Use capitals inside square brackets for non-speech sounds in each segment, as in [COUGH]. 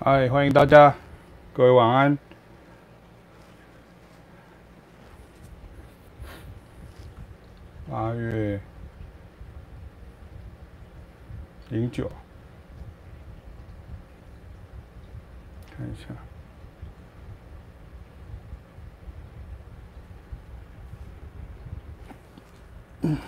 嗨，欢迎大家，各位晚安。八月零九，看一下。嗯。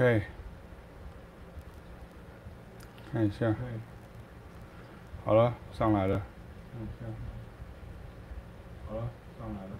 OK，看一下，好了，上来了。看一下，好了，上来了。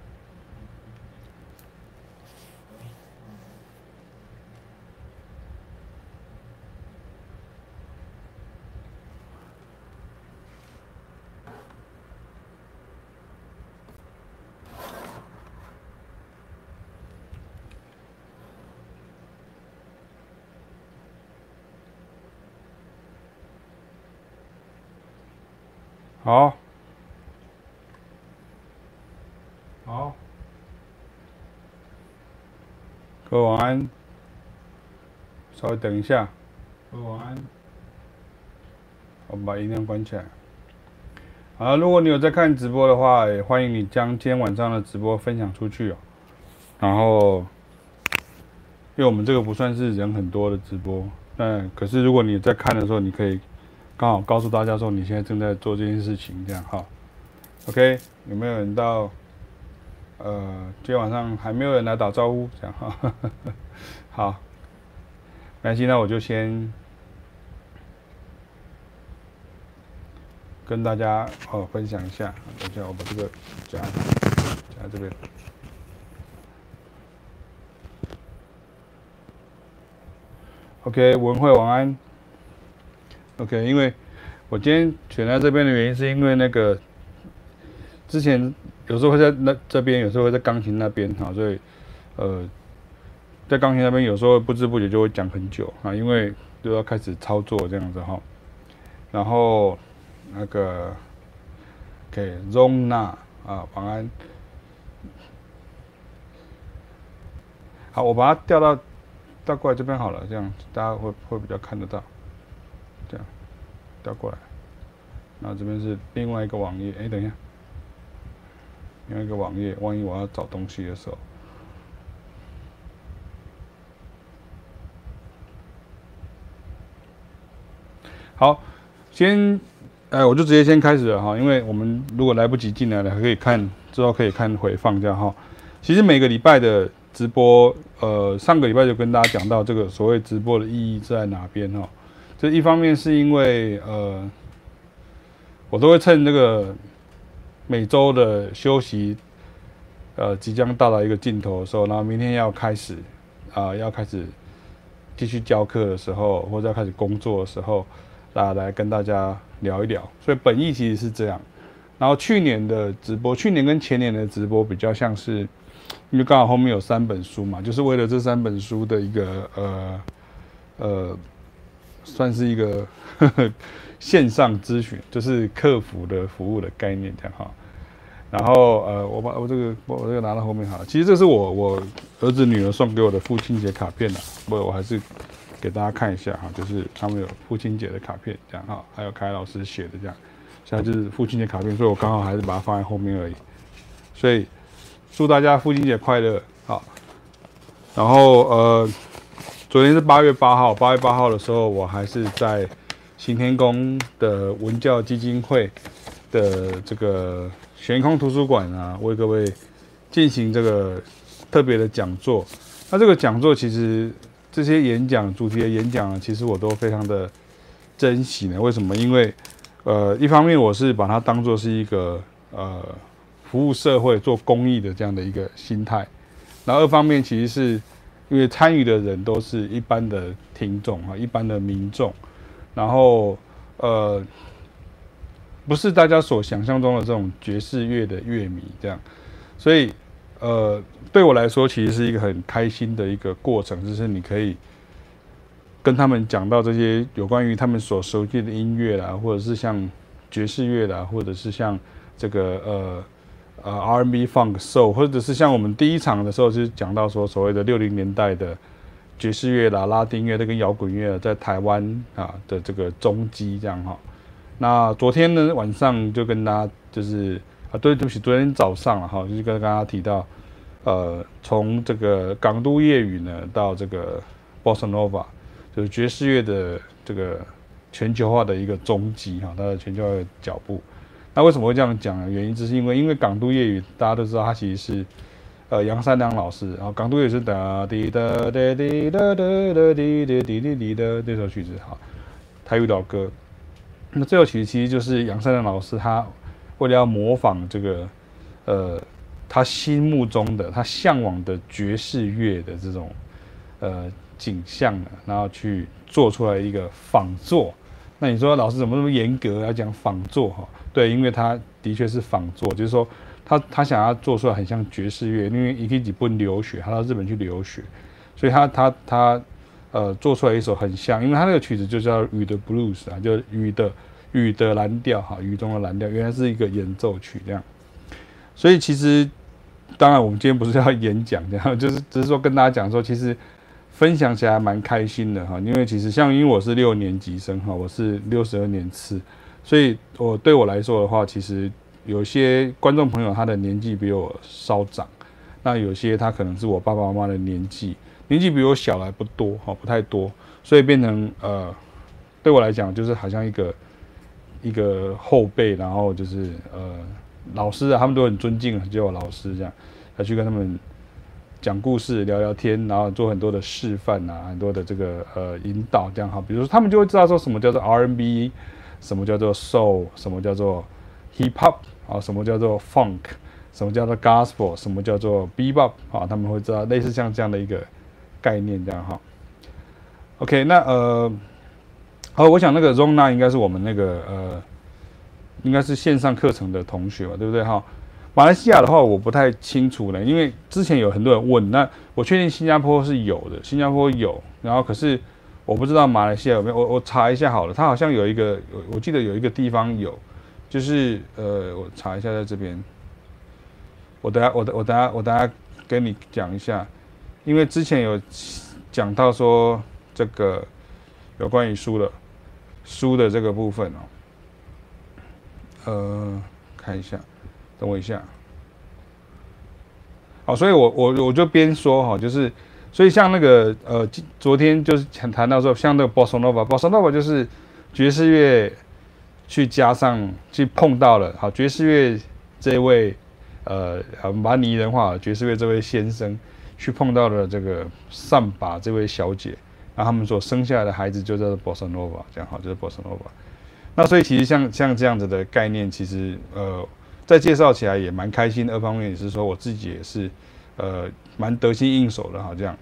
好，好，各位晚安，稍微等一下，各位晚安，我们把音量关起来。好，如果你有在看直播的话，也欢迎你将今天晚上的直播分享出去哦。然后，因为我们这个不算是人很多的直播，但可是如果你在看的时候，你可以。刚好告诉大家说，你现在正在做这件事情，这样哈。OK，有没有人到？呃，今天晚上还没有人来打招呼，这样哈。[LAUGHS] 好，没关系，那我就先跟大家哦分享一下。等一下，我把这个夹夹这边。OK，文慧晚安。OK，因为我今天选在这边的原因，是因为那个之前有时候会在那这边，有时候会在钢琴那边哈，所以呃，在钢琴那边有时候不知不觉就会讲很久啊，因为就要开始操作这样子哈。然后那个 OK，Zona 啊，晚安。好，我把它调到调过来这边好了，这样大家会会比较看得到。调过来，那这边是另外一个网页。哎，等一下，另外一个网页，万一我要找东西的时候，好，先，哎，我就直接先开始了哈。因为我们如果来不及进来了，还可以看之后可以看回放这样哈。其实每个礼拜的直播，呃，上个礼拜就跟大家讲到这个所谓直播的意义在哪边哈。这一方面是因为呃，我都会趁这个每周的休息，呃，即将到达一个尽头的时候，然后明天要开始啊、要开始继续教课的时候，或者要开始工作的时候，来来跟大家聊一聊。所以本意其实是这样。然后去年的直播，去年跟前年的直播比较像是，因为刚好后面有三本书嘛，就是为了这三本书的一个呃呃。算是一个呵 [LAUGHS] 呵线上咨询，就是客服的服务的概念这样哈。然后呃，我把我这个我这个拿到后面好了。其实这是我我儿子女儿送给我的父亲节卡片的，不我还是给大家看一下哈，就是他们有父亲节的卡片这样哈，还有凯老师写的这样，现在就是父亲节卡片，所以我刚好还是把它放在后面而已。所以祝大家父亲节快乐，好。然后呃。昨天是八月八号，八月八号的时候，我还是在行天宫的文教基金会的这个悬空图书馆啊，为各位进行这个特别的讲座。那这个讲座其实这些演讲主题的演讲，其实我都非常的珍惜呢。为什么？因为呃，一方面我是把它当做是一个呃服务社会、做公益的这样的一个心态，然后二方面其实是。因为参与的人都是一般的听众啊，一般的民众，然后呃，不是大家所想象中的这种爵士乐的乐迷这样，所以呃，对我来说其实是一个很开心的一个过程，就是你可以跟他们讲到这些有关于他们所熟悉的音乐啦，或者是像爵士乐啦，或者是像这个呃呃 R&B、Funk、Soul，或者是像我们第一场的时候是讲到说所谓的六零年代的爵士乐啦、拉丁乐，这跟摇滚乐在台湾啊的这个踪迹这样哈。那昨天呢晚上就跟大家就是啊对对不起，昨天早上了哈，就是跟大家提到呃从这个港都夜雨呢到这个 Bossa Nova。就是爵士乐的这个全球化的一个踪迹哈，它的全球化的脚步。那为什么会这样讲呢？原因就是因为因为港都粤语大家都知道，它其实是呃杨三郎老师，然后港都夜雨是哒滴哒哒滴哒哒哒滴滴滴滴滴的这首曲子哈，台语老歌。那这首曲子其实就是杨三郎老师他为了要模仿这个呃他心目中的他向往的爵士乐的这种呃。景象，然后去做出来一个仿作。那你说老师怎么那么严格要讲仿作哈？对，因为他的确是仿作，就是说他他想要做出来很像爵士乐，因为伊基吉不留学，他到日本去留学，所以他他他呃做出来一首很像，因为他那个曲子就叫雨的 blues 啊，就雨的雨的蓝调哈，雨中的蓝调，原来是一个演奏曲这样。所以其实当然我们今天不是要演讲这样，就是只是说跟大家讲说其实。分享起来蛮开心的哈，因为其实像因为我是六年级生哈，我是六十二年次，所以我对我来说的话，其实有些观众朋友他的年纪比我稍长，那有些他可能是我爸爸妈妈的年纪，年纪比我小来不多哈，不太多，所以变成呃，对我来讲就是好像一个一个后辈，然后就是呃老师啊，他们都很尊敬，叫我老师这样，要去跟他们。讲故事、聊聊天，然后做很多的示范啊，很多的这个呃引导，这样哈。比如说，他们就会知道说什么叫做 R&B，什么叫做 Soul，什么叫做 Hip Hop 啊，什么叫做 Funk，什么叫做 Gospel，什么叫做 Bebop 啊，他们会知道类似像这样的一个概念这样哈。OK，那呃，好，我想那个 Rona 应该是我们那个呃，应该是线上课程的同学吧，对不对哈？马来西亚的话，我不太清楚呢，因为之前有很多人问，那我确定新加坡是有的，新加坡有，然后可是我不知道马来西亚有没有，我我查一下好了，它好像有一个，我我记得有一个地方有，就是呃，我查一下在这边，我等下我等我等下我等下跟你讲一下，因为之前有讲到说这个有关于书的书的这个部分哦，呃，看一下。等我一下，好，所以我我我就边说哈，就是，所以像那个呃，昨天就是谈谈到说，像那个 Bossa Nova，Bossa Nova 就是爵士乐去加上去碰到了，好，爵士乐这位呃，我们把拟人化，爵士乐这位先生去碰到了这个上把这位小姐，然后他们所生下来的孩子就叫做 Bossa Nova，这样好，就是 Bossa Nova。那所以其实像像这样子的概念，其实呃。在介绍起来也蛮开心的，二方面也是说我自己也是，呃，蛮得心应手的哈这样。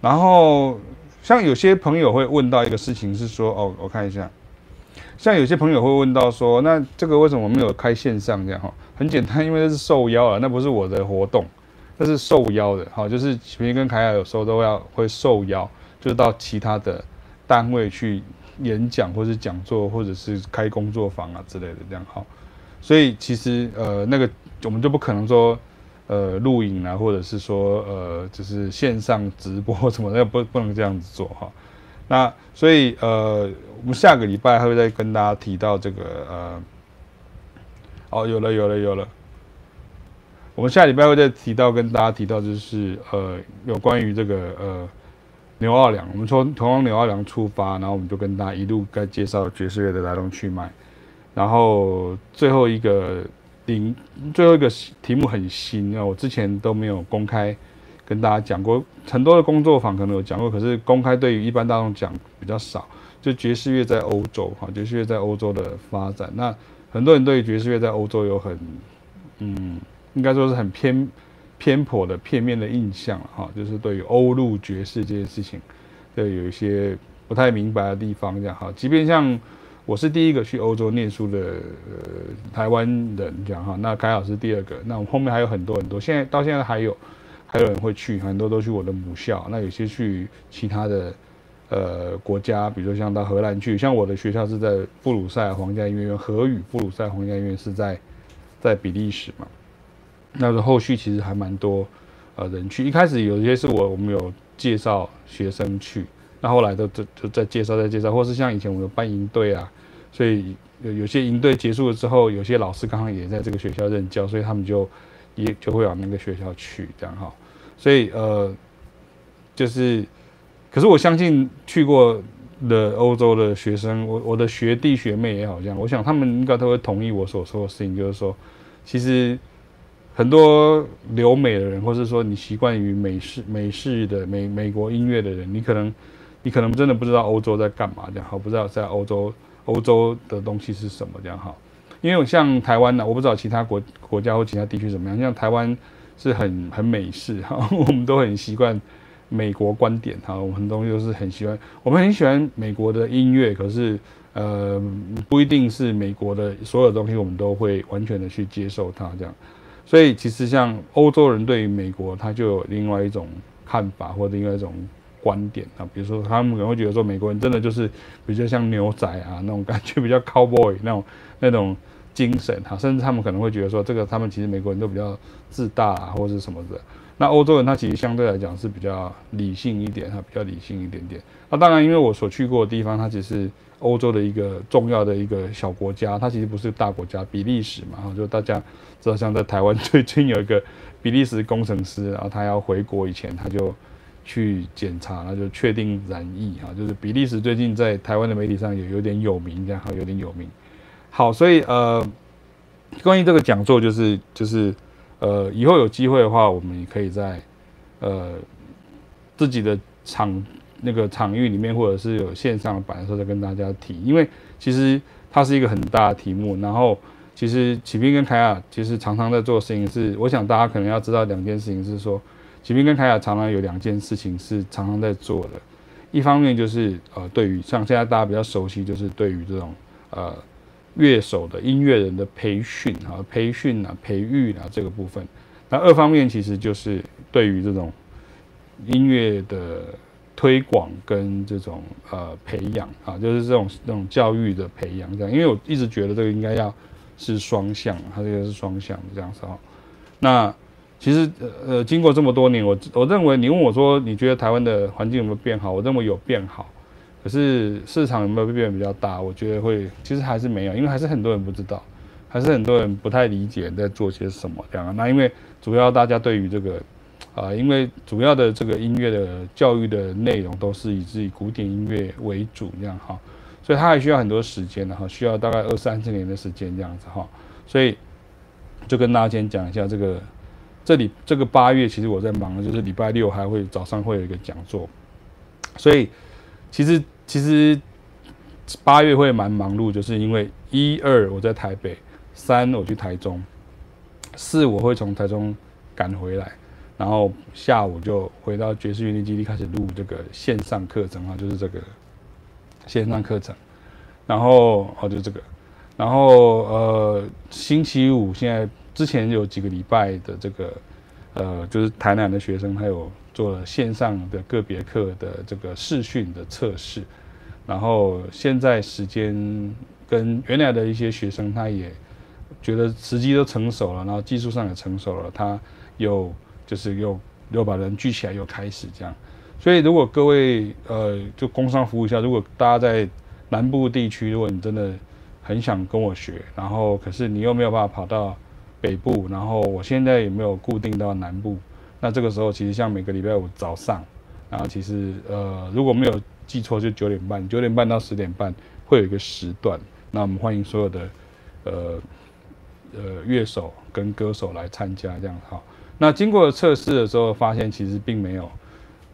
然后像有些朋友会问到一个事情是说，哦，我看一下，像有些朋友会问到说，那这个为什么没有开线上这样哈？很简单，因为这是受邀啊，那不是我的活动，那是受邀的，好，就是平跟凯亚有时候都要会受邀，就到其他的单位去演讲或是讲座或者是开工作坊啊之类的这样好。所以其实呃那个我们就不可能说呃录影啊，或者是说呃就是线上直播什么的，不不能这样子做哈。那所以呃我们下个礼拜还会再跟大家提到这个呃哦有了有了有了，我们下礼拜会再提到跟大家提到就是呃有关于这个呃牛二良，我们从从纽奥良出发，然后我们就跟大家一路该介绍爵士乐的来龙去脉。然后最后一个领最后一个题目很新啊，我之前都没有公开跟大家讲过，很多的工作坊可能有讲过，可是公开对于一般大众讲比较少。就爵士乐在欧洲哈，爵士乐在欧洲的发展，那很多人对于爵士乐在欧洲有很嗯，应该说是很偏偏颇的片面的印象哈，就是对于欧陆爵士这件事情，对有一些不太明白的地方这样哈，即便像。我是第一个去欧洲念书的呃台湾人，这样哈。那凯老师第二个，那我后面还有很多很多，现在到现在还有还有人会去，很多都去我的母校，那有些去其他的呃国家，比如说像到荷兰去，像我的学校是在布鲁塞尔皇家音乐院，荷语布鲁塞尔皇家音乐院是在在比利时嘛。那个后续其实还蛮多呃人去，一开始有一些是我我们有介绍学生去，那后来都就就再介绍再介绍，或是像以前我们有办营队啊，所以有有些营队结束了之后，有些老师刚好也在这个学校任教，所以他们就也就会往那个学校去这样哈，所以呃就是，可是我相信去过的欧洲的学生，我我的学弟学妹也好像，我想他们应该都会同意我所说的事情，就是说其实。很多留美的人，或是说你习惯于美式美式的美美国音乐的人，你可能你可能真的不知道欧洲在干嘛这样好，不知道在欧洲欧洲的东西是什么这样好。因为像台湾呢，我不知道其他国国家或其他地区怎么样，像台湾是很很美式哈，[LAUGHS] 我们都很习惯美国观点哈，我们很多东西都是很喜欢，我们很喜欢美国的音乐，可是呃不一定是美国的所有东西我们都会完全的去接受它这样。所以其实像欧洲人对于美国，他就有另外一种看法或者另外一种观点啊，比如说他们可能会觉得说美国人真的就是比较像牛仔啊那种感觉，比较 cowboy 那种那种精神哈，甚至他们可能会觉得说这个他们其实美国人都比较自大啊或者是什么的。那欧洲人他其实相对来讲是比较理性一点哈，比较理性一点点。那当然因为我所去过的地方，它只是欧洲的一个重要的一个小国家，它其实不是大国家，比利时嘛哈，就大家。知道像在台湾最近有一个比利时工程师，然后他要回国以前，他就去检查，那就确定染疫哈，就是比利时最近在台湾的媒体上也有点有名，这样哈，有点有名。好，所以呃，关于这个讲座，就是就是呃，以后有机会的话，我们也可以在呃自己的场那个场域里面，或者是有线上的版的时候再跟大家提，因为其实它是一个很大的题目，然后。其实启斌跟凯亚其实常常在做的事情是，我想大家可能要知道两件事情是说，启斌跟凯亚常常有两件事情是常常在做的。一方面就是呃，对于像现在大家比较熟悉，就是对于这种呃乐手的音乐人的培训啊、培训啊、培育啊这个部分。那二方面其实就是对于这种音乐的推广跟这种呃培养啊，就是这种这种教育的培养这样。因为我一直觉得这个应该要。是双向，它这个是双向这样子哦。那其实呃，经过这么多年，我我认为你问我说，你觉得台湾的环境有没有变好？我认为有变好，可是市场有没有变比较大？我觉得会，其实还是没有，因为还是很多人不知道，还是很多人不太理解在做些什么这样。那因为主要大家对于这个啊、因为主要的这个音乐的教育的内容都是以自己古典音乐为主这样哈。所以它还需要很多时间的哈，需要大概二三十年的时间这样子哈。所以就跟大家先讲一下这个，这里这个八月其实我在忙的，就是礼拜六还会早上会有一个讲座。所以其实其实八月会蛮忙碌，就是因为一二我在台北，三我去台中，四我会从台中赶回来，然后下午就回到爵士乐龄基地开始录这个线上课程啊，就是这个。线上课程，然后哦，就这个，然后呃，星期五现在之前有几个礼拜的这个，呃，就是台南的学生他有做了线上的个别课的这个视讯的测试，然后现在时间跟原来的一些学生他也觉得时机都成熟了，然后技术上也成熟了，他又就是又又把人聚起来又开始这样。所以，如果各位呃，就工商服务一下，如果大家在南部地区，如果你真的很想跟我学，然后可是你又没有办法跑到北部，然后我现在也没有固定到南部，那这个时候其实像每个礼拜五早上，然后其实呃，如果没有记错，就九点半，九点半到十点半会有一个时段，那我们欢迎所有的呃呃乐手跟歌手来参加，这样好。那经过测试的时候，发现其实并没有。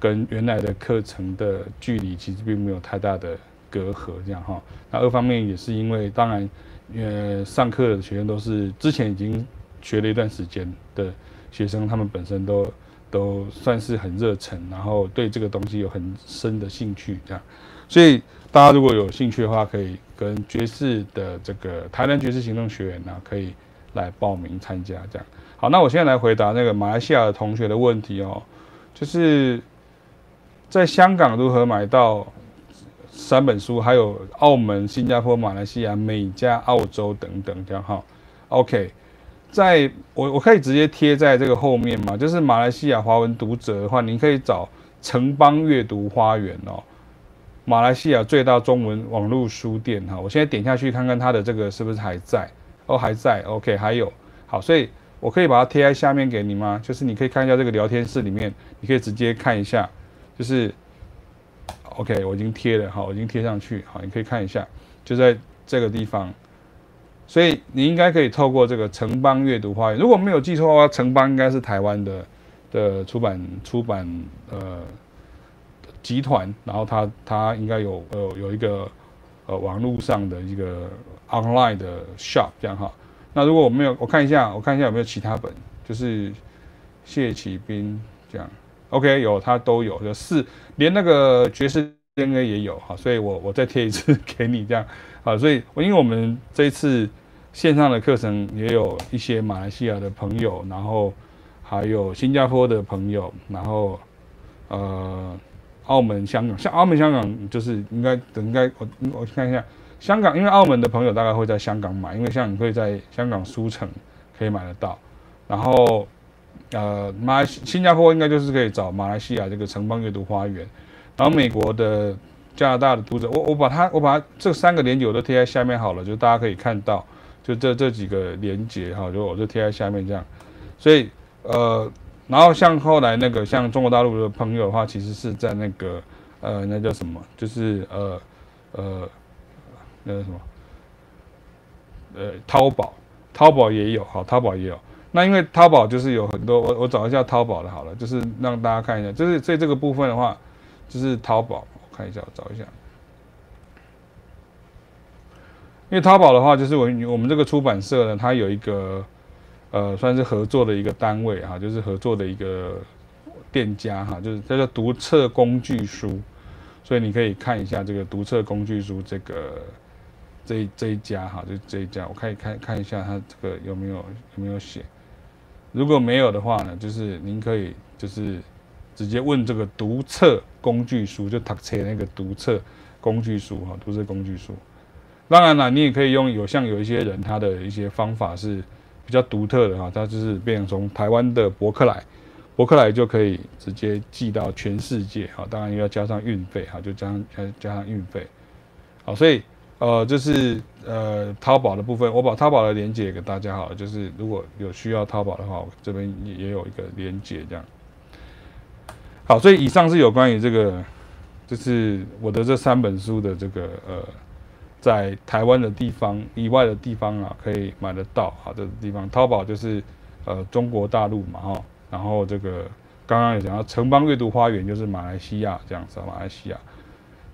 跟原来的课程的距离其实并没有太大的隔阂，这样哈。那二方面也是因为，当然，呃，上课的学生都是之前已经学了一段时间的学生，他们本身都都算是很热忱，然后对这个东西有很深的兴趣，这样。所以大家如果有兴趣的话，可以跟爵士的这个台南爵士行动学院呢，可以来报名参加，这样。好，那我现在来回答那个马来西亚的同学的问题哦，就是。在香港如何买到三本书，还有澳门、新加坡、马来西亚、美加、澳洲等等这样哈。OK，在我我可以直接贴在这个后面嘛，就是马来西亚华文读者的话，你可以找城邦阅读花园哦，马来西亚最大中文网络书店哈。我现在点下去看看它的这个是不是还在哦，还在。OK，还有好，所以我可以把它贴在下面给你吗？就是你可以看一下这个聊天室里面，你可以直接看一下，就是。OK，我已经贴了，哈，我已经贴上去，好，你可以看一下，就在这个地方，所以你应该可以透过这个城邦阅读花园，如果没有记错的话，城邦应该是台湾的的出版出版呃集团，然后它它应该有呃有一个呃网络上的一个 online 的 shop 这样哈，那如果我没有，我看一下，我看一下有没有其他本，就是谢启斌这样。OK，有它都有，就四连那个爵士 DNA 也有哈，所以我我再贴一次 [LAUGHS] 给你这样，好，所以因为我们这一次线上的课程也有一些马来西亚的朋友，然后还有新加坡的朋友，然后呃澳门、香港，像澳门、香港就是应该应该我我看一下香港，因为澳门的朋友大概会在香港买，因为像你会在香港书城可以买得到，然后。呃，马来新加坡应该就是可以找马来西亚这个城邦阅读花园，然后美国的、加拿大的读者，我我把它我把它这三个连结我都贴在下面好了，就大家可以看到，就这这几个连接哈，就我就贴在下面这样，所以呃，然后像后来那个像中国大陆的朋友的话，其实是在那个呃那叫什么，就是呃呃那个什么呃淘宝，淘宝也有，好，淘宝也有。那因为淘宝就是有很多，我我找一下淘宝的好了，就是让大家看一下，就是在这个部分的话，就是淘宝，我看一下，我找一下。因为淘宝的话，就是我我们这个出版社呢，它有一个呃，算是合作的一个单位哈，就是合作的一个店家哈，就是叫做读册工具书，所以你可以看一下这个读册工具书这个。这这一家哈，就这一家，我可以看看一下它这个有没有有没有写。如果没有的话呢，就是您可以就是直接问这个读册工具书，就读册那个读册工具书哈，读册工具书。当然了，你也可以用有像有一些人他的一些方法是比较独特的哈，他就是变成从台湾的博客来，博客来就可以直接寄到全世界哈，当然要加上运费哈，就加上加加上运费。好，所以。呃，就是呃淘宝的部分，我把淘宝的链接给大家好了。就是如果有需要淘宝的话，我这边也也有一个链接这样。好，所以以上是有关于这个，就是我的这三本书的这个呃，在台湾的地方以外的地方啊，可以买得到好的地方。淘宝就是呃中国大陆嘛哈，然后这个刚刚也讲到城邦阅读花园就是马来西亚这样子，马来西亚，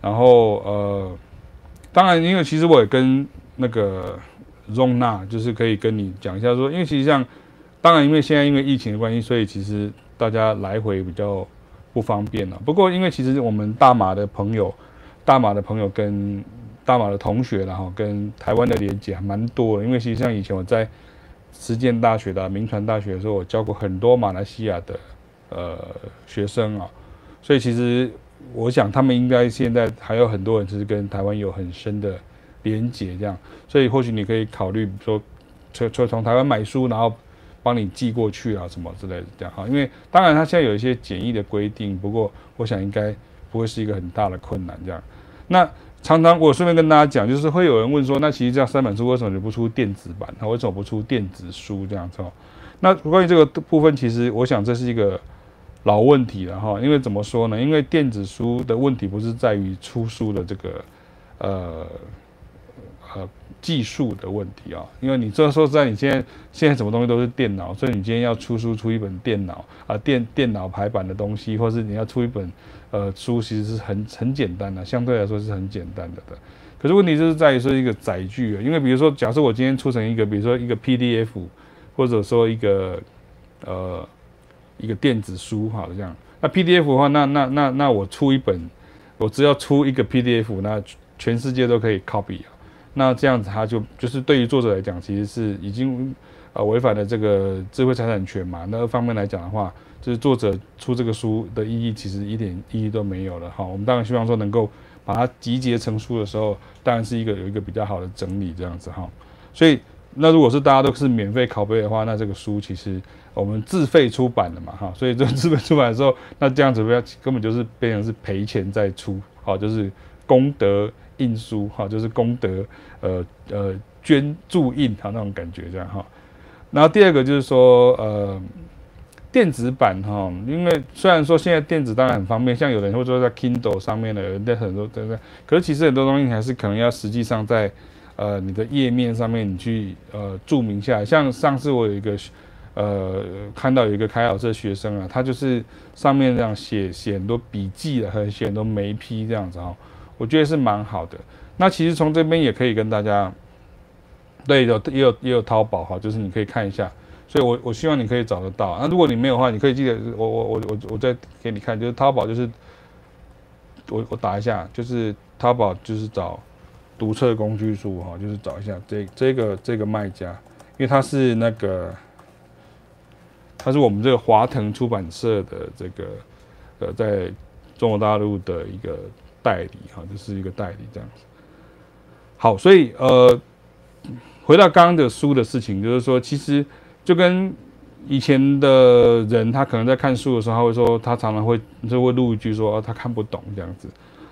然后呃。当然，因为其实我也跟那个 Rona 就是可以跟你讲一下说，因为其实像，当然因为现在因为疫情的关系，所以其实大家来回比较不方便了。不过因为其实我们大马的朋友，大马的朋友跟大马的同学，然后跟台湾的连接还蛮多的。因为实际上以前我在实践大学的民传大学的时候，我教过很多马来西亚的呃学生啊，所以其实。我想他们应该现在还有很多人，是跟台湾有很深的连接，这样，所以或许你可以考虑说，从从从台湾买书，然后帮你寄过去啊，什么之类的这样哈。因为当然他现在有一些检疫的规定，不过我想应该不会是一个很大的困难这样。那常常我顺便跟大家讲，就是会有人问说，那其实这样三本书为什么你不出电子版？他为什么不出电子书这样子？那关于这个部分，其实我想这是一个。老问题了哈，因为怎么说呢？因为电子书的问题不是在于出书的这个呃呃技术的问题啊，因为你这说实在，你现在现在什么东西都是电脑，所以你今天要出书出一本电脑啊电电脑排版的东西，或是你要出一本呃书，其实是很很简单的，相对来说是很简单的的。可是问题就是在于说一个载具啊，因为比如说，假设我今天出成一个，比如说一个 PDF，或者说一个呃。一个电子书，好这样。那 PDF 的话，那那那那我出一本，我只要出一个 PDF，那全世界都可以 copy 啊。那这样子，它就就是对于作者来讲，其实是已经呃违反了这个智慧财产权嘛。那方面来讲的话，就是作者出这个书的意义，其实一点意义都没有了。哈，我们当然希望说能够把它集结成书的时候，当然是一个有一个比较好的整理这样子哈。所以那如果是大家都是免费拷贝的话，那这个书其实我们自费出版的嘛哈，所以这自费出版的时候，那这样子不要根本就是变成是赔钱在出，好就是功德印书哈，就是功德呃呃捐助印哈那种感觉这样哈。然后第二个就是说呃。电子版哈，因为虽然说现在电子当然很方便，像有人会说在 Kindle 上面的，有人在很多对不对？可是其实很多东西还是可能要实际上在呃你的页面上面你去呃注明下。像上次我有一个呃看到有一个开考社学生啊，他就是上面这样写写很多笔记的，和写很多眉批这样子哈，我觉得是蛮好的。那其实从这边也可以跟大家，对，有也有也有淘宝哈，就是你可以看一下。所以我，我希望你可以找得到。那如果你没有的话，你可以记得我我我我我再给你看，就是淘宝，就是我我打一下，就是淘宝，就是找读册工具书哈，就是找一下这这个这个卖家，因为他是那个他是我们这个华腾出版社的这个呃，在中国大陆的一个代理哈，就是一个代理这样子。好，所以呃，回到刚刚的书的事情，就是说其实。就跟以前的人，他可能在看书的时候，他会说，他常常会就会录一句说，他看不懂这样子。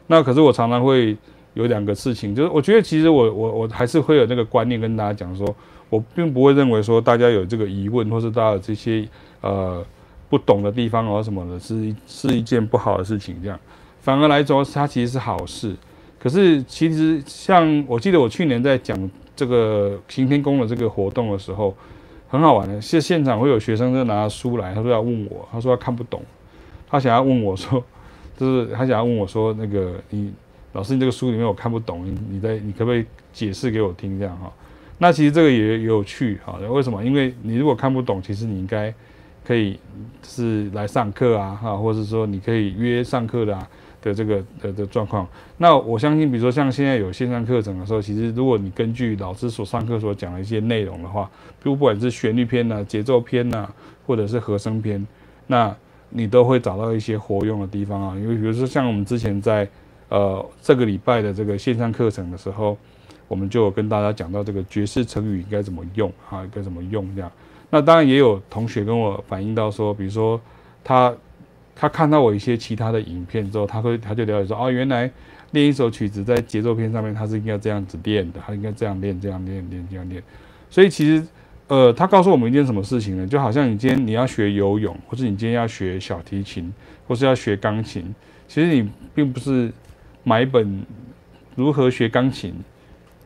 那可是我常常会有两个事情，就是我觉得其实我我我还是会有那个观念跟大家讲说，我并不会认为说大家有这个疑问，或是大家有这些呃不懂的地方或什么的，是是一件不好的事情。这样反而来说，它其实是好事。可是其实像我记得我去年在讲这个行天宫的这个活动的时候。很好玩的，现现场会有学生就拿书来，他说要问我，他说他看不懂，他想要问我说，[LAUGHS] 就是他想要问我说，那个你老师，你这个书里面我看不懂，你在你可不可以解释给我听这样哈？那其实这个也有趣哈，为什么？因为你如果看不懂，其实你应该可以是来上课啊哈，或者说你可以约上课的啊。的这个的的状况，那我相信，比如说像现在有线上课程的时候，其实如果你根据老师所上课所讲的一些内容的话，比如不管是旋律篇呐、节奏篇呐，或者是和声篇，那你都会找到一些活用的地方啊。因为比如说像我们之前在呃这个礼拜的这个线上课程的时候，我们就有跟大家讲到这个爵士成语应该怎么用啊，该怎么用这样。那当然也有同学跟我反映到说，比如说他。他看到我一些其他的影片之后，他会他就了解说，哦，原来练一首曲子在节奏片上面，他是应该这样子练的，他应该这样练，这样练，练这样练。所以其实，呃，他告诉我们一件什么事情呢？就好像你今天你要学游泳，或者你今天要学小提琴，或是要学钢琴，其实你并不是买一本如何学钢琴、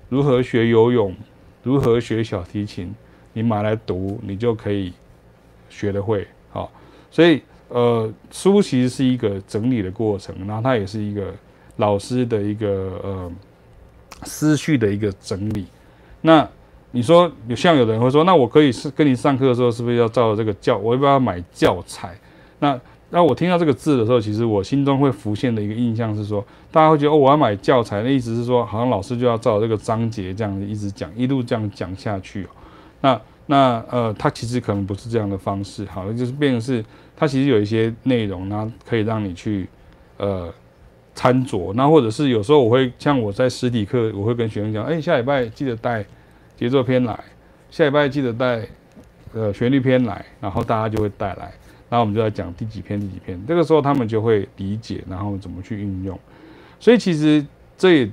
如何学游泳、如何学小提琴，你买来读，你就可以学得会。好，所以。呃，书其实是一个整理的过程，然后它也是一个老师的一个呃思绪的一个整理。那你说，有像有的人会说，那我可以是跟你上课的时候，是不是要照这个教？我要不要买教材？那那我听到这个字的时候，其实我心中会浮现的一个印象是说，大家会觉得哦，我要买教材，那意思是说，好像老师就要照这个章节这样子一直讲，一路这样讲下去。那那呃，它其实可能不是这样的方式，好，了就是变成是。它其实有一些内容，呢可以让你去，呃，参酌。那或者是有时候我会像我在实体课，我会跟学生讲，哎，下礼拜记得带节奏篇来，下礼拜记得带呃旋律篇来，然后大家就会带来，然后我们就来讲第几篇第几篇。这个时候他们就会理解，然后怎么去运用。所以其实这也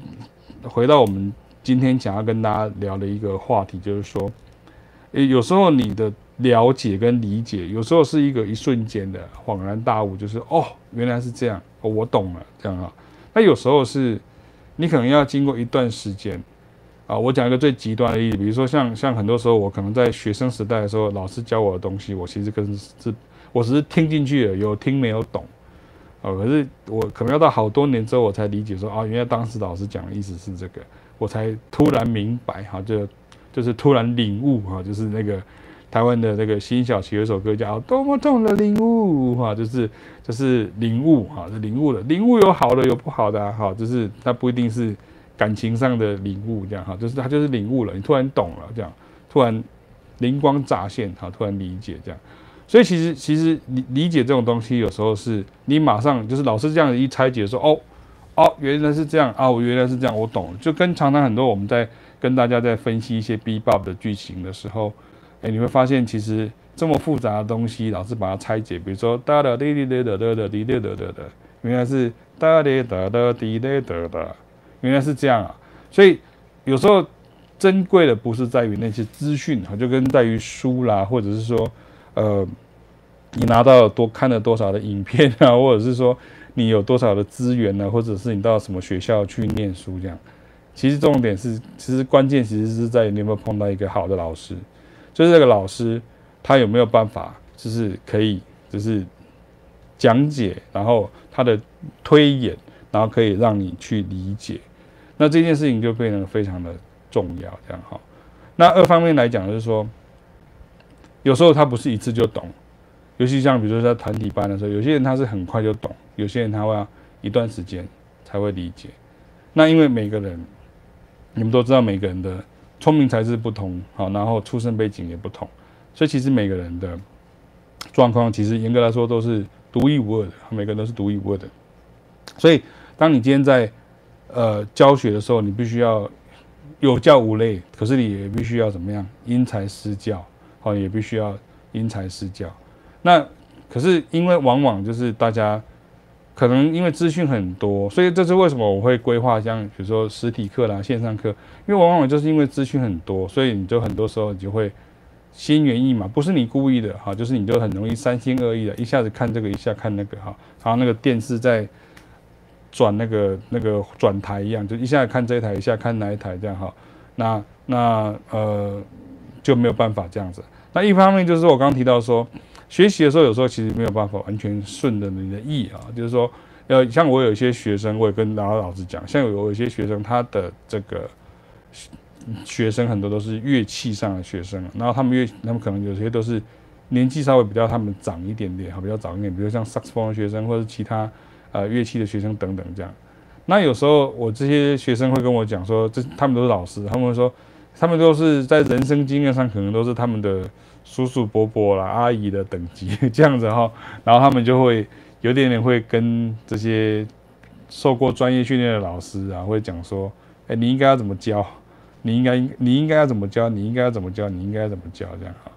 回到我们今天想要跟大家聊的一个话题，就是说，诶，有时候你的。了解跟理解，有时候是一个一瞬间的恍然大悟，就是哦，原来是这样，我懂了，这样啊。那有时候是，你可能要经过一段时间啊。我讲一个最极端的例子，比如说像像很多时候，我可能在学生时代的时候，老师教我的东西，我其实跟是我只是听进去了，有听没有懂啊。可是我可能要到好多年之后，我才理解说啊，原来当时老师讲的意思是这个，我才突然明白哈，就就是突然领悟哈，就是那个。台湾的那个辛晓琪有一首歌叫《多么痛的领悟》哈，就是就是领悟哈，是领悟了。领悟有好的有不好的哈，就是它不一定是感情上的领悟这样哈，就是它就是领悟了，你突然懂了这样，突然灵光乍现哈，突然理解这样。所以其实其实理理解这种东西，有时候是你马上就是老师这样一拆解说哦哦，原来是这样啊，我原来是这样，我懂了。就跟常常很多我们在跟大家在分析一些 BBOB 的剧情的时候，哎，你会发现其实这么复杂的东西，老师把它拆解，比如说哒哒滴滴哒哒哒哒滴哒哒哒哒，原来是哒滴哒哒滴哒哒哒，原来是这样啊。所以有时候珍贵的不是在于那些资讯，就跟在于书啦，或者是说，呃。你拿到多看了多少的影片啊，或者是说你有多少的资源呢，或者是你到什么学校去念书这样，其实重点是，其实关键其实是在于你有没有碰到一个好的老师，就是这个老师他有没有办法，就是可以就是讲解，然后他的推演，然后可以让你去理解，那这件事情就变得非常的重要，这样哈。那二方面来讲就是说，有时候他不是一次就懂。尤其像比如说在团体班的时候，有些人他是很快就懂，有些人他会要一段时间才会理解。那因为每个人，你们都知道每个人的聪明才智不同，好，然后出生背景也不同，所以其实每个人的状况其实严格来说都是独一无二的，每个人都是独一无二的。所以当你今天在呃教学的时候，你必须要有教无类，可是你也必须要怎么样因材施教，好，也必须要因材施教。那可是因为往往就是大家可能因为资讯很多，所以这是为什么我会规划像比如说实体课啦、线上课，因为往往就是因为资讯很多，所以你就很多时候你就会心猿意马，不是你故意的哈，就是你就很容易三心二意的，一下子看这个，一下看那个哈，然后那个电视在转那个那个转台一样，就一下看这一台，一下看哪一台这样哈，那那呃就没有办法这样子。那一方面就是我刚提到说。学习的时候，有时候其实没有办法完全顺着你的意啊，就是说，呃，像我有一些学生，我也跟老老师讲，像有有一些学生，他的这个学生很多都是乐器上的学生，然后他们乐，他们可能有些都是年纪稍微比较他们长一点点，哈，比较早一点，比如像萨克斯风的学生或者其他呃乐器的学生等等这样。那有时候我这些学生会跟我讲说，这他们都是老师，他们会说，他们都是在人生经验上可能都是他们的。叔叔伯伯啦，阿姨的等级 [LAUGHS] 这样子哈，然后他们就会有点点会跟这些受过专业训练的老师啊，会讲说，哎，你应该要怎么教？你应该你应该要怎么教？你应该要怎么教？你应该要怎么教？这样哈。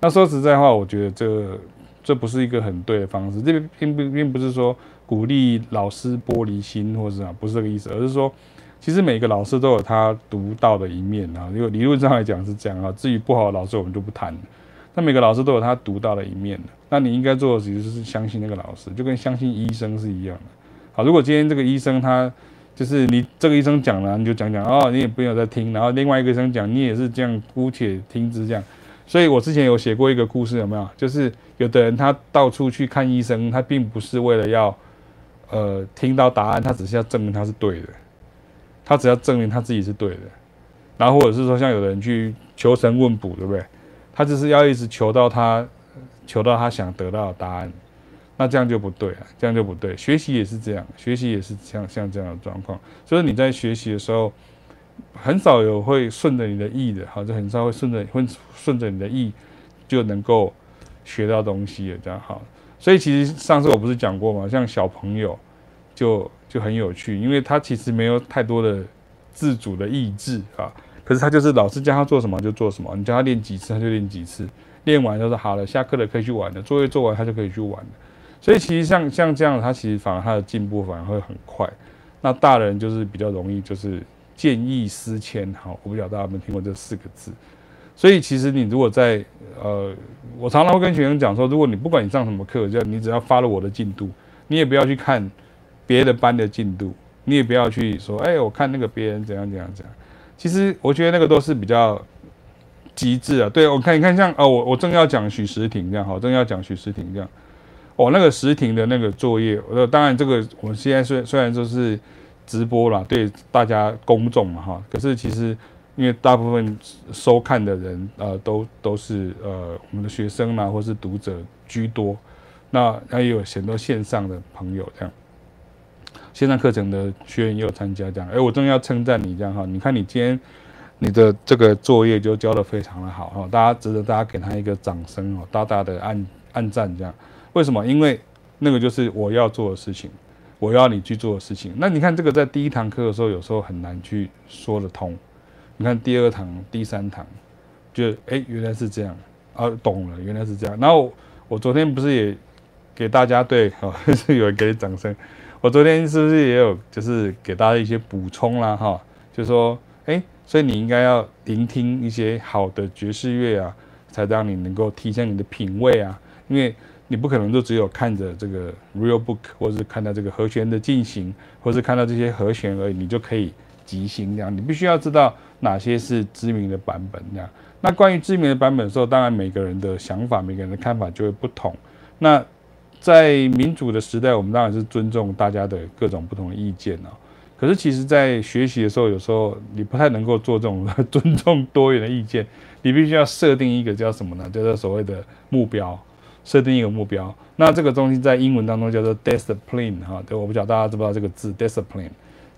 那说实在话，我觉得这这不是一个很对的方式。这个并不并不是说鼓励老师玻璃心或者什么，不是这个意思，而是说，其实每个老师都有他独到的一面啊。因为理论上来讲是这样啊。至于不好的老师，我们就不谈。那每个老师都有他独到的一面的，那你应该做的其实是相信那个老师，就跟相信医生是一样的。好，如果今天这个医生他就是你这个医生讲了，你就讲讲哦，你也不用再听，然后另外一个医生讲，你也是这样姑且听之这样。所以我之前有写过一个故事，有没有？就是有的人他到处去看医生，他并不是为了要呃听到答案，他只是要证明他是对的，他只要证明他自己是对的。然后或者是说像有的人去求神问卜，对不对？他只是要一直求到他，求到他想得到的答案，那这样就不对了，这样就不对。学习也是这样，学习也是像像这样的状况。所以你在学习的时候，很少有会顺着你的意的，好，就很少会顺着会顺着你的意就能够学到东西的，这样好。所以其实上次我不是讲过吗？像小朋友就就很有趣，因为他其实没有太多的自主的意志啊。可是他就是老师叫他做什么就做什么，你叫他练几次他就练几次，练完就是好了，下课了可以去玩了，作业做完他就可以去玩了。所以其实像像这样，他其实反而他的进步反而会很快。那大人就是比较容易就是见异思迁，好，我不晓得大家有没有听过这四个字。所以其实你如果在呃，我常常会跟学生讲说，如果你不管你上什么课，就你只要发了我的进度，你也不要去看别的班的进度，你也不要去说，哎，我看那个别人怎样怎样怎样。其实我觉得那个都是比较极致啊。对，我看你看像哦，我我正要讲许时婷这样，哈，正要讲许时婷这样。哦，那个时婷的那个作业，呃，当然这个我们现在虽虽然说是直播啦，对大家公众嘛哈，可是其实因为大部分收看的人呃都都是呃我们的学生啦，或是读者居多，那那也有很多线上的朋友这样。线上课程的学员也有参加，这样，哎，我真的要称赞你这样哈，你看你今天你的这个作业就交得非常的好哈，大家值得大家给他一个掌声哦，大大的按按赞这样。为什么？因为那个就是我要做的事情，我要你去做的事情。那你看这个在第一堂课的时候，有时候很难去说得通。你看第二堂、第三堂，就哎原来是这样啊，懂了，原来是这样。然后我昨天不是也给大家对啊，[LAUGHS] 是有人给掌声。我昨天是不是也有就是给大家一些补充啦哈？就说哎，所以你应该要聆听一些好的爵士乐啊，才让你能够提升你的品味啊，因为。你不可能就只有看着这个 real book，或者是看到这个和弦的进行，或是看到这些和弦而已，你就可以即兴这样。你必须要知道哪些是知名的版本这样。那关于知名的版本的时候，当然每个人的想法、每个人的看法就会不同。那在民主的时代，我们当然是尊重大家的各种不同的意见啊。可是其实，在学习的时候，有时候你不太能够做这种尊重多元的意见，你必须要设定一个叫什么呢？叫做所谓的目标。设定一个目标，那这个东西在英文当中叫做 discipline 哈，对，我不晓得大家知不知道这个字 discipline。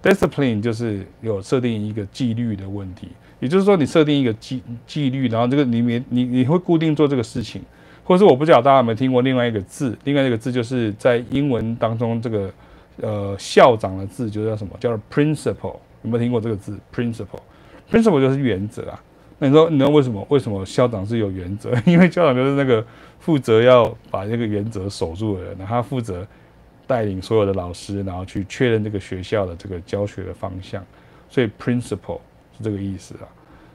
discipline 就是有设定一个纪律的问题，也就是说你设定一个纪纪律，然后这个里面你你会固定做这个事情，或是我不知道大家有没有听过另外一个字，另外一个字就是在英文当中这个呃校长的字就叫什么？叫做 principal，有没有听过这个字？principal，principal 就是原则啊。那你说，你知道为什么？为什么校长是有原则？[LAUGHS] 因为校长就是那个负责要把这个原则守住的人，他负责带领所有的老师，然后去确认这个学校的这个教学的方向。所以 principal 是这个意思啊。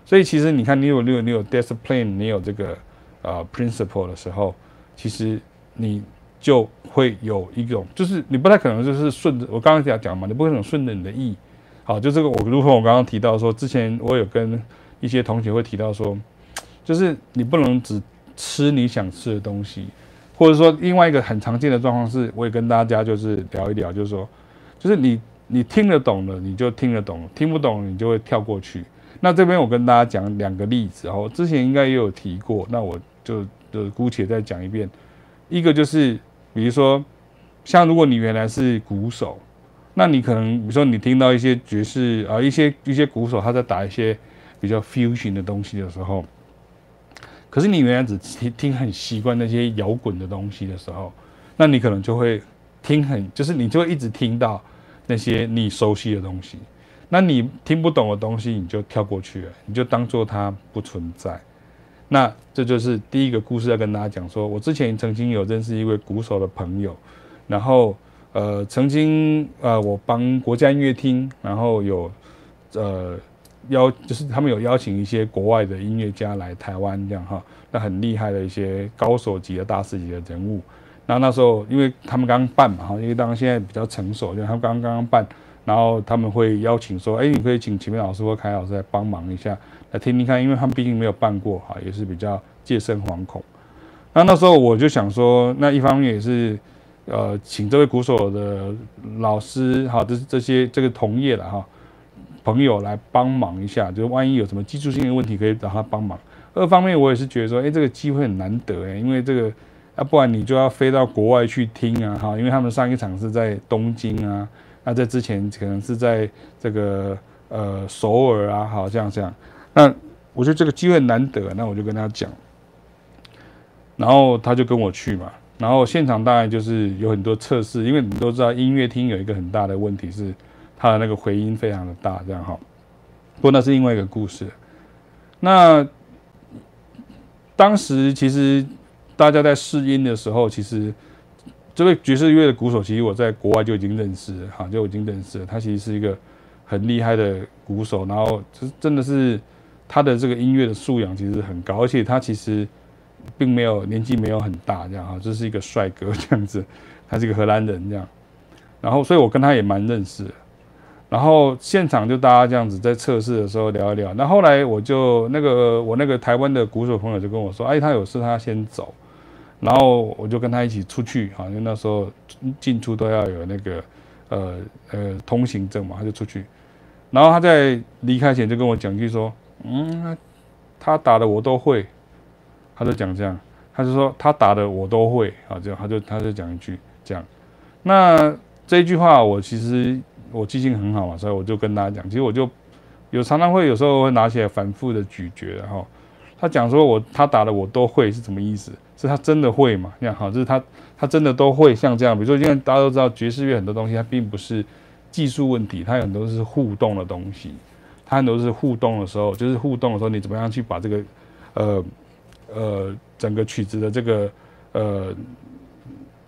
所以其实你看，你有你有你有 discipline，你有这个呃 principal 的时候，其实你就会有一种，就是你不太可能就是顺着我刚刚讲讲嘛，你不可能顺着你的意。好，就这个我如同我刚刚提到说，之前我有跟一些同学会提到说，就是你不能只吃你想吃的东西，或者说另外一个很常见的状况是，我也跟大家就是聊一聊，就是说，就是你你听得懂了你就听得懂，听不懂你就会跳过去。那这边我跟大家讲两个例子，哦，之前应该也有提过，那我就就姑且再讲一遍。一个就是比如说，像如果你原来是鼓手，那你可能比如说你听到一些爵士啊，一些一些鼓手他在打一些。比较 fusion 的东西的时候，可是你原来只听听很习惯那些摇滚的东西的时候，那你可能就会听很，就是你就会一直听到那些你熟悉的东西，那你听不懂的东西你就跳过去了，你就当做它不存在。那这就是第一个故事要跟大家讲，说我之前曾经有认识一位鼓手的朋友，然后呃曾经呃我帮国家音乐厅，然后有呃。邀就是他们有邀请一些国外的音乐家来台湾这样哈，那很厉害的一些高手级的大师级的人物。那那时候因为他们刚刚办嘛哈，因为当然现在比较成熟，就他们刚刚办，然后他们会邀请说，哎，你可以请启明老师或凯老师来帮忙一下，来听听看，因为他们毕竟没有办过哈，也是比较戒慎惶恐。那那时候我就想说，那一方面也是呃，请这位鼓手的老师哈，这这些这个同业了哈。朋友来帮忙一下，就是万一有什么技术性的问题，可以找他帮忙。二方面，我也是觉得说，哎，这个机会很难得哎，因为这个，啊，不然你就要飞到国外去听啊，哈，因为他们上一场是在东京啊，那在之前可能是在这个呃首尔啊，好，这样这样。那我觉得这个机会难得，那我就跟他讲，然后他就跟我去嘛，然后现场当然就是有很多测试，因为你都知道音乐厅有一个很大的问题是。它的那个回音非常的大，这样哈。不过那是另外一个故事。那当时其实大家在试音的时候，其实这位爵士乐的鼓手，其实我在国外就已经认识了，哈，就已经认识了。他其实是一个很厉害的鼓手，然后就是真的是他的这个音乐的素养其实很高，而且他其实并没有年纪没有很大，这样哈，这是一个帅哥这样子，他是一个荷兰人这样。然后，所以我跟他也蛮认识。然后现场就大家这样子在测试的时候聊一聊，那后来我就那个我那个台湾的鼓手朋友就跟我说，哎，他有事他先走，然后我就跟他一起出去，哈，因为那时候进出都要有那个呃呃通行证嘛，他就出去，然后他在离开前就跟我讲句说，嗯，他打的我都会，他就讲这样，他就说他打的我都会，啊，这样他就他就讲一句这样，那这一句话我其实。我记性很好嘛，所以我就跟大家讲，其实我就有常常会有时候会拿起来反复的咀嚼，然后他讲说我他打的我都会是什么意思？是他真的会嘛？这样好，就是他他真的都会像这样。比如说，因为大家都知道爵士乐很多东西，它并不是技术问题，它有很多是互动的东西。它很多是互动的时候，就是互动的时候，你怎么样去把这个呃呃整个曲子的这个呃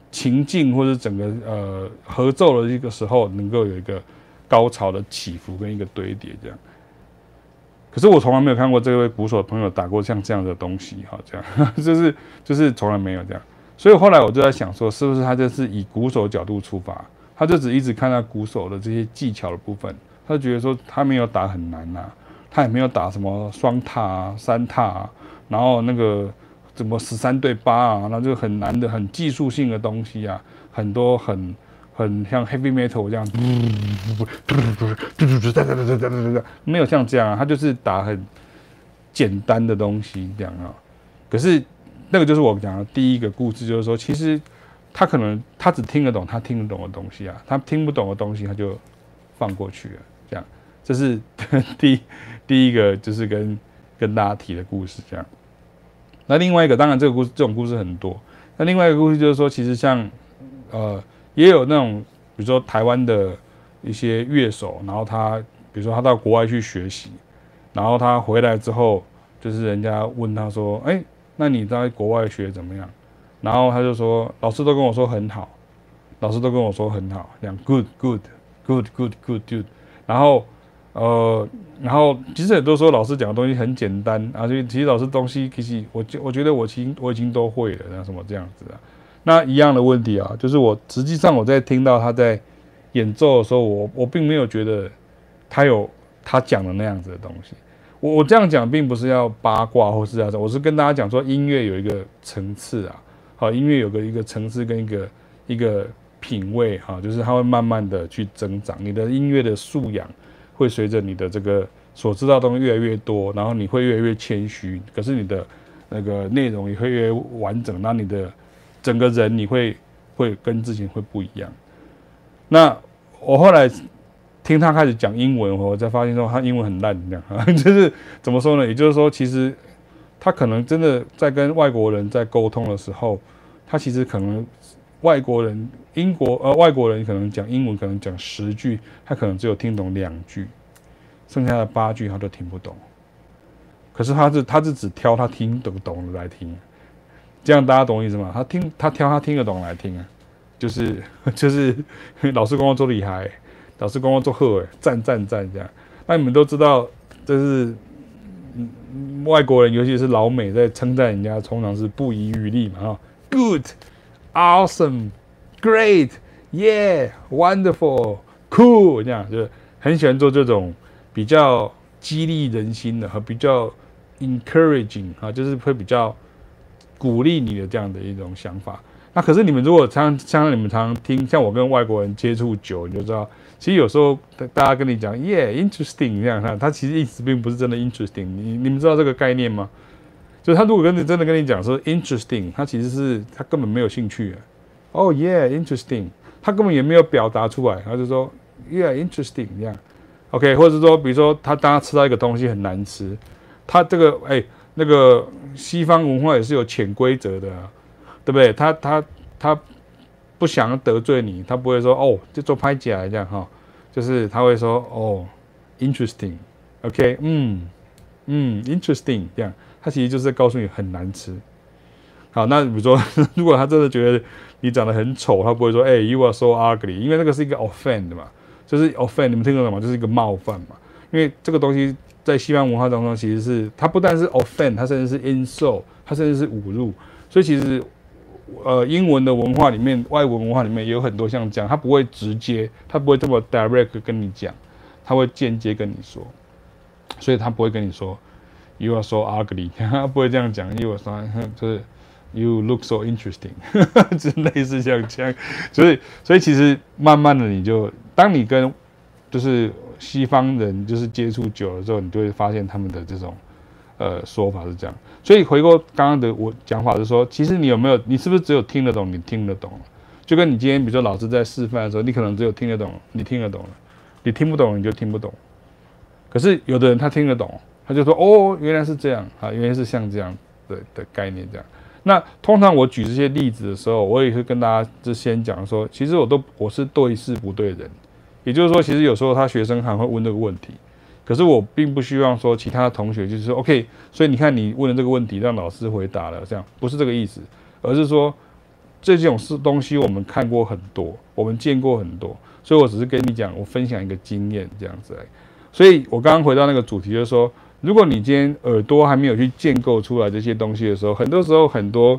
情境，或者整个呃合奏的一个时候，能够有一个高潮的起伏跟一个堆叠这样。可是我从来没有看过这位鼓手朋友打过像这样的东西，哈，这样 [LAUGHS] 就是就是从来没有这样，所以后来我就在想说，是不是他就是以鼓手角度出发，他就只一直看到鼓手的这些技巧的部分，他觉得说他没有打很难呐、他也没有打什么双踏啊、三踏啊，然后那个怎么十三对八啊，那就很难的、很技术性的东西啊，很多很。很像 heavy metal 这样，没有像这样啊，他就是打很简单的东西这样啊。可是那个就是我讲的第一个故事，就是说，其实他可能他只听得懂他听得懂的东西啊，他听不懂的东西他就放过去了。这样，这是 [LAUGHS] 第第一个就是跟跟大家提的故事这样。那另外一个，当然这个故事这种故事很多。那另外一个故事就是说，其实像呃。也有那种，比如说台湾的一些乐手，然后他，比如说他到国外去学习，然后他回来之后，就是人家问他说：“哎，那你在国外学怎么样？”然后他就说：“老师都跟我说很好，老师都跟我说很好，这样 good good good good good good。”然后，呃，然后其实很多时候老师讲的东西很简单啊，就其实老师东西其实我我觉得我其实我已经都会了，那什么这样子啊。那一样的问题啊，就是我实际上我在听到他在演奏的时候，我我并没有觉得他有他讲的那样子的东西。我我这样讲并不是要八卦或是这样，我是跟大家讲说音乐有一个层次啊，好，音乐有个一个层次跟一个一个品味哈，就是它会慢慢的去增长，你的音乐的素养会随着你的这个所知道的东西越来越多，然后你会越来越谦虚，可是你的那个内容也会越完整，那你的。整个人你会会跟之前会不一样。那我后来听他开始讲英文，我才发现说他英文很烂，这样 [LAUGHS] 就是怎么说呢？也就是说，其实他可能真的在跟外国人在沟通的时候，他其实可能外国人英国呃外国人可能讲英文可能讲十句，他可能只有听懂两句，剩下的八句他都听不懂。可是他是他是只挑他听得懂的来听。这样大家懂我意思吗？他听他挑他听得懂来听啊，就是 [LAUGHS] 就是 [LAUGHS] 老师跟我做厉害，老师跟我做好诶，赞赞赞这样。那你们都知道，这是外国人，尤其是老美在称赞人家，通常是不遗余力嘛啊，good, awesome, great, yeah, wonderful, cool，这样就是很喜欢做这种比较激励人心的和比较 encouraging 啊，就是会比较。鼓励你的这样的一种想法，那可是你们如果常像你们常常听，像我跟外国人接触久，你就知道，其实有时候大家跟你讲，yeah，interesting 这样，他他其实意思并不是真的 interesting。你你们知道这个概念吗？就是他如果跟你真的跟你讲说 interesting，他其实是他根本没有兴趣。哦，yeah，interesting，他根本也没有表达出来，他就说 yeah，interesting 这样。OK，或者是说，比如说他当他吃到一个东西很难吃，他这个哎。那个西方文化也是有潜规则的，对不对？他他他不想得罪你，他不会说哦，就做拍假这样哈，就是他会说哦，interesting，OK，嗯嗯，interesting 这样，他其实就是在告诉你很难吃。好，那比如说，[LAUGHS] 如果他真的觉得你长得很丑，他不会说哎，you are so ugly，因为那个是一个 offend 嘛，就是 offend，你们听懂了吗？就是一个冒犯嘛，因为这个东西。在西方文化当中，其实是它不但是 offend，它甚至是 insult，它甚至是侮辱。所以其实，呃，英文的文化里面，外文文化里面也有很多像这样，他不会直接，他不会这么 direct 跟你讲，他会间接跟你说。所以他不会跟你说 you are so ugly，它 [LAUGHS] 不会这样讲，you are so 就是 you look so interesting，[LAUGHS] 就类似像这样。所以，所以其实慢慢的，你就当你跟就是。西方人就是接触久了之后，你就会发现他们的这种，呃，说法是这样。所以回过刚刚的我讲法是说，其实你有没有，你是不是只有听得懂？你听得懂？就跟你今天比如说老师在示范的时候，你可能只有听得懂，你听得懂了，你听不懂你就听不懂。可是有的人他听得懂，他就说哦，原来是这样啊，原来是像这样的的概念这样。那通常我举这些例子的时候，我也会跟大家就先讲说，其实我都我是对事不对人，也就是说，其实有时候他学生还会问这个问题，可是我并不希望说其他同学就是说 OK，所以你看你问的这个问题让老师回答了，这样不是这个意思，而是说这种事东西我们看过很多，我们见过很多，所以我只是跟你讲，我分享一个经验这样子。所以我刚刚回到那个主题，就是说。如果你今天耳朵还没有去建构出来这些东西的时候，很多时候很多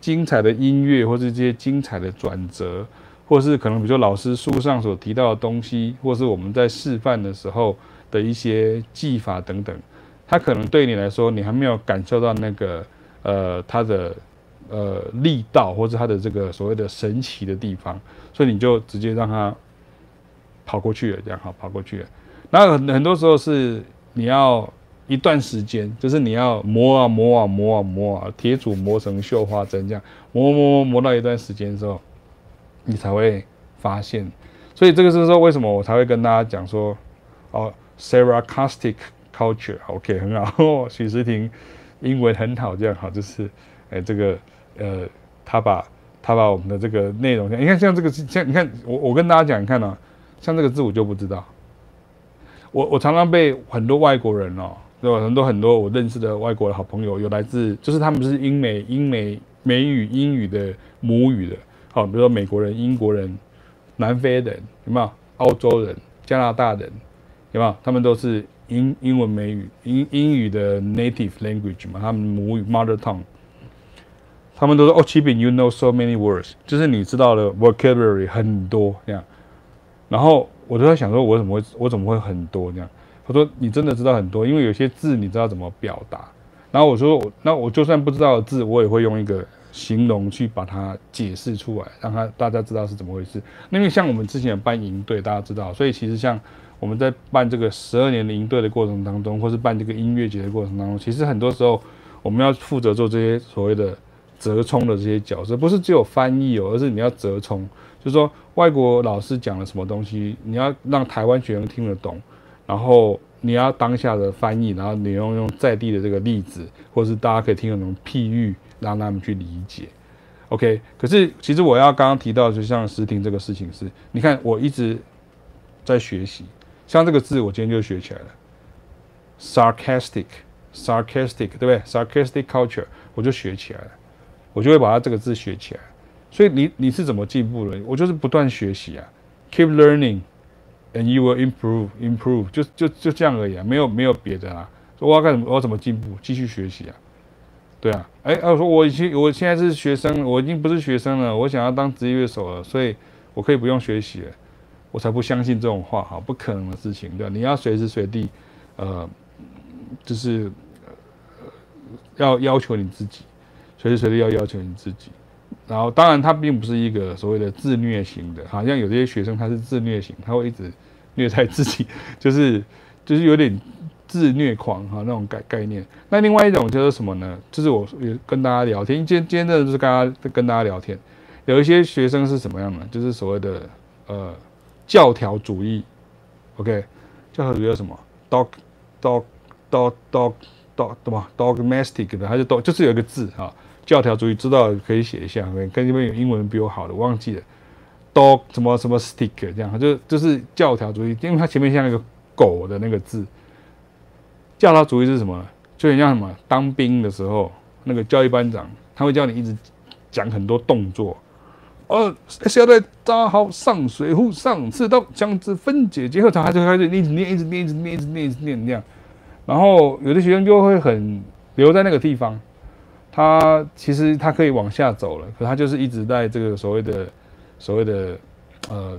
精彩的音乐，或是这些精彩的转折，或是可能比如说老师书上所提到的东西，或是我们在示范的时候的一些技法等等，它可能对你来说，你还没有感受到那个呃它的呃力道，或者它的这个所谓的神奇的地方，所以你就直接让它跑过去了，这样好跑过去了。那很很多时候是你要。一段时间，就是你要磨啊磨啊磨啊磨啊，铁杵磨成绣花针，这样磨磨磨磨到一段时间之后，你才会发现。所以这个是说，为什么我才会跟大家讲说，哦，sarcastic culture，OK，很好。许时婷英文很好，这样好，就是，哎，这个，呃，他把他把我们的这个内容，你看像这个像你看我我跟大家讲，你看啊，像这个字我就不知道。我我常常被很多外国人哦。对吧？很多很多我认识的外国的好朋友，有来自就是他们是英美英美美语英语的母语的，好，比如说美国人、英国人、南非人，有没有？澳洲人、加拿大人，有没有？他们都是英英文美语英英语的 native language 嘛，他们母语 mother tongue，他们都说哦，Qi Bing，you know so many words，就是你知道的 vocabulary 很多这样，然后我就在想说，我怎么会我怎么会很多这样？我说：“你真的知道很多，因为有些字你知道怎么表达。然后我说：那我就算不知道的字，我也会用一个形容去把它解释出来，让他大家知道是怎么回事。因为像我们之前有办营队，大家知道，所以其实像我们在办这个十二年的营队的过程当中，或是办这个音乐节的过程当中，其实很多时候我们要负责做这些所谓的折冲的这些角色，不是只有翻译哦，而是你要折冲，就是说外国老师讲了什么东西，你要让台湾学生听得懂。”然后你要当下的翻译，然后你用用在地的这个例子，或是大家可以听的那种譬喻，让他们去理解。OK，可是其实我要刚刚提到，就像时婷这个事情是，你看我一直在学习，像这个字我今天就学起来了，sarcastic，sarcastic，对不对？sarcastic culture，我就学起来了，我就会把它这个字学起来。所以你你是怎么进步的？我就是不断学习啊，keep learning。And you will improve, improve，就就就这样而已啊，没有没有别的啊。说我要干什么？我要怎么进步？继续学习啊。对啊，哎，他说我已经我现在是学生，我已经不是学生了，我想要当职业乐手了，所以我可以不用学习了。我才不相信这种话哈，不可能的事情，对吧？你要随时随地，呃，就是要要求你自己，随时随地要要求你自己。然后，当然，他并不是一个所谓的自虐型的，好像有这些学生他是自虐型，他会一直虐待自己，就是 [LAUGHS] 就是有点自虐狂哈那种概概念。那另外一种就是什么呢？就是我也跟大家聊天，今天今天真的是跟大家跟大家聊天，有一些学生是什么样的？就是所谓的呃教条主义，OK，教条主义叫什么？dog dog dog dog dog 对吧？dogmatic 的还是 dog，就是有一个字哈。教条主义知道可以写一下，跟你们有英文比我好的，忘记了，dog 什么什么 stick 这样，就就是教条主义，因为它前面像一个狗的那个字。教条主义是什么？就很像什么？当兵的时候，那个教育班长他会叫你一直讲很多动作，哦，现在扎好上水壶，上刺刀，将之分解结合，他就开始一直念，一直念，一直念，一直念，一直念这样。然后有的学生就会很留在那个地方。他其实他可以往下走了，可他就是一直在这个所谓的所谓的呃，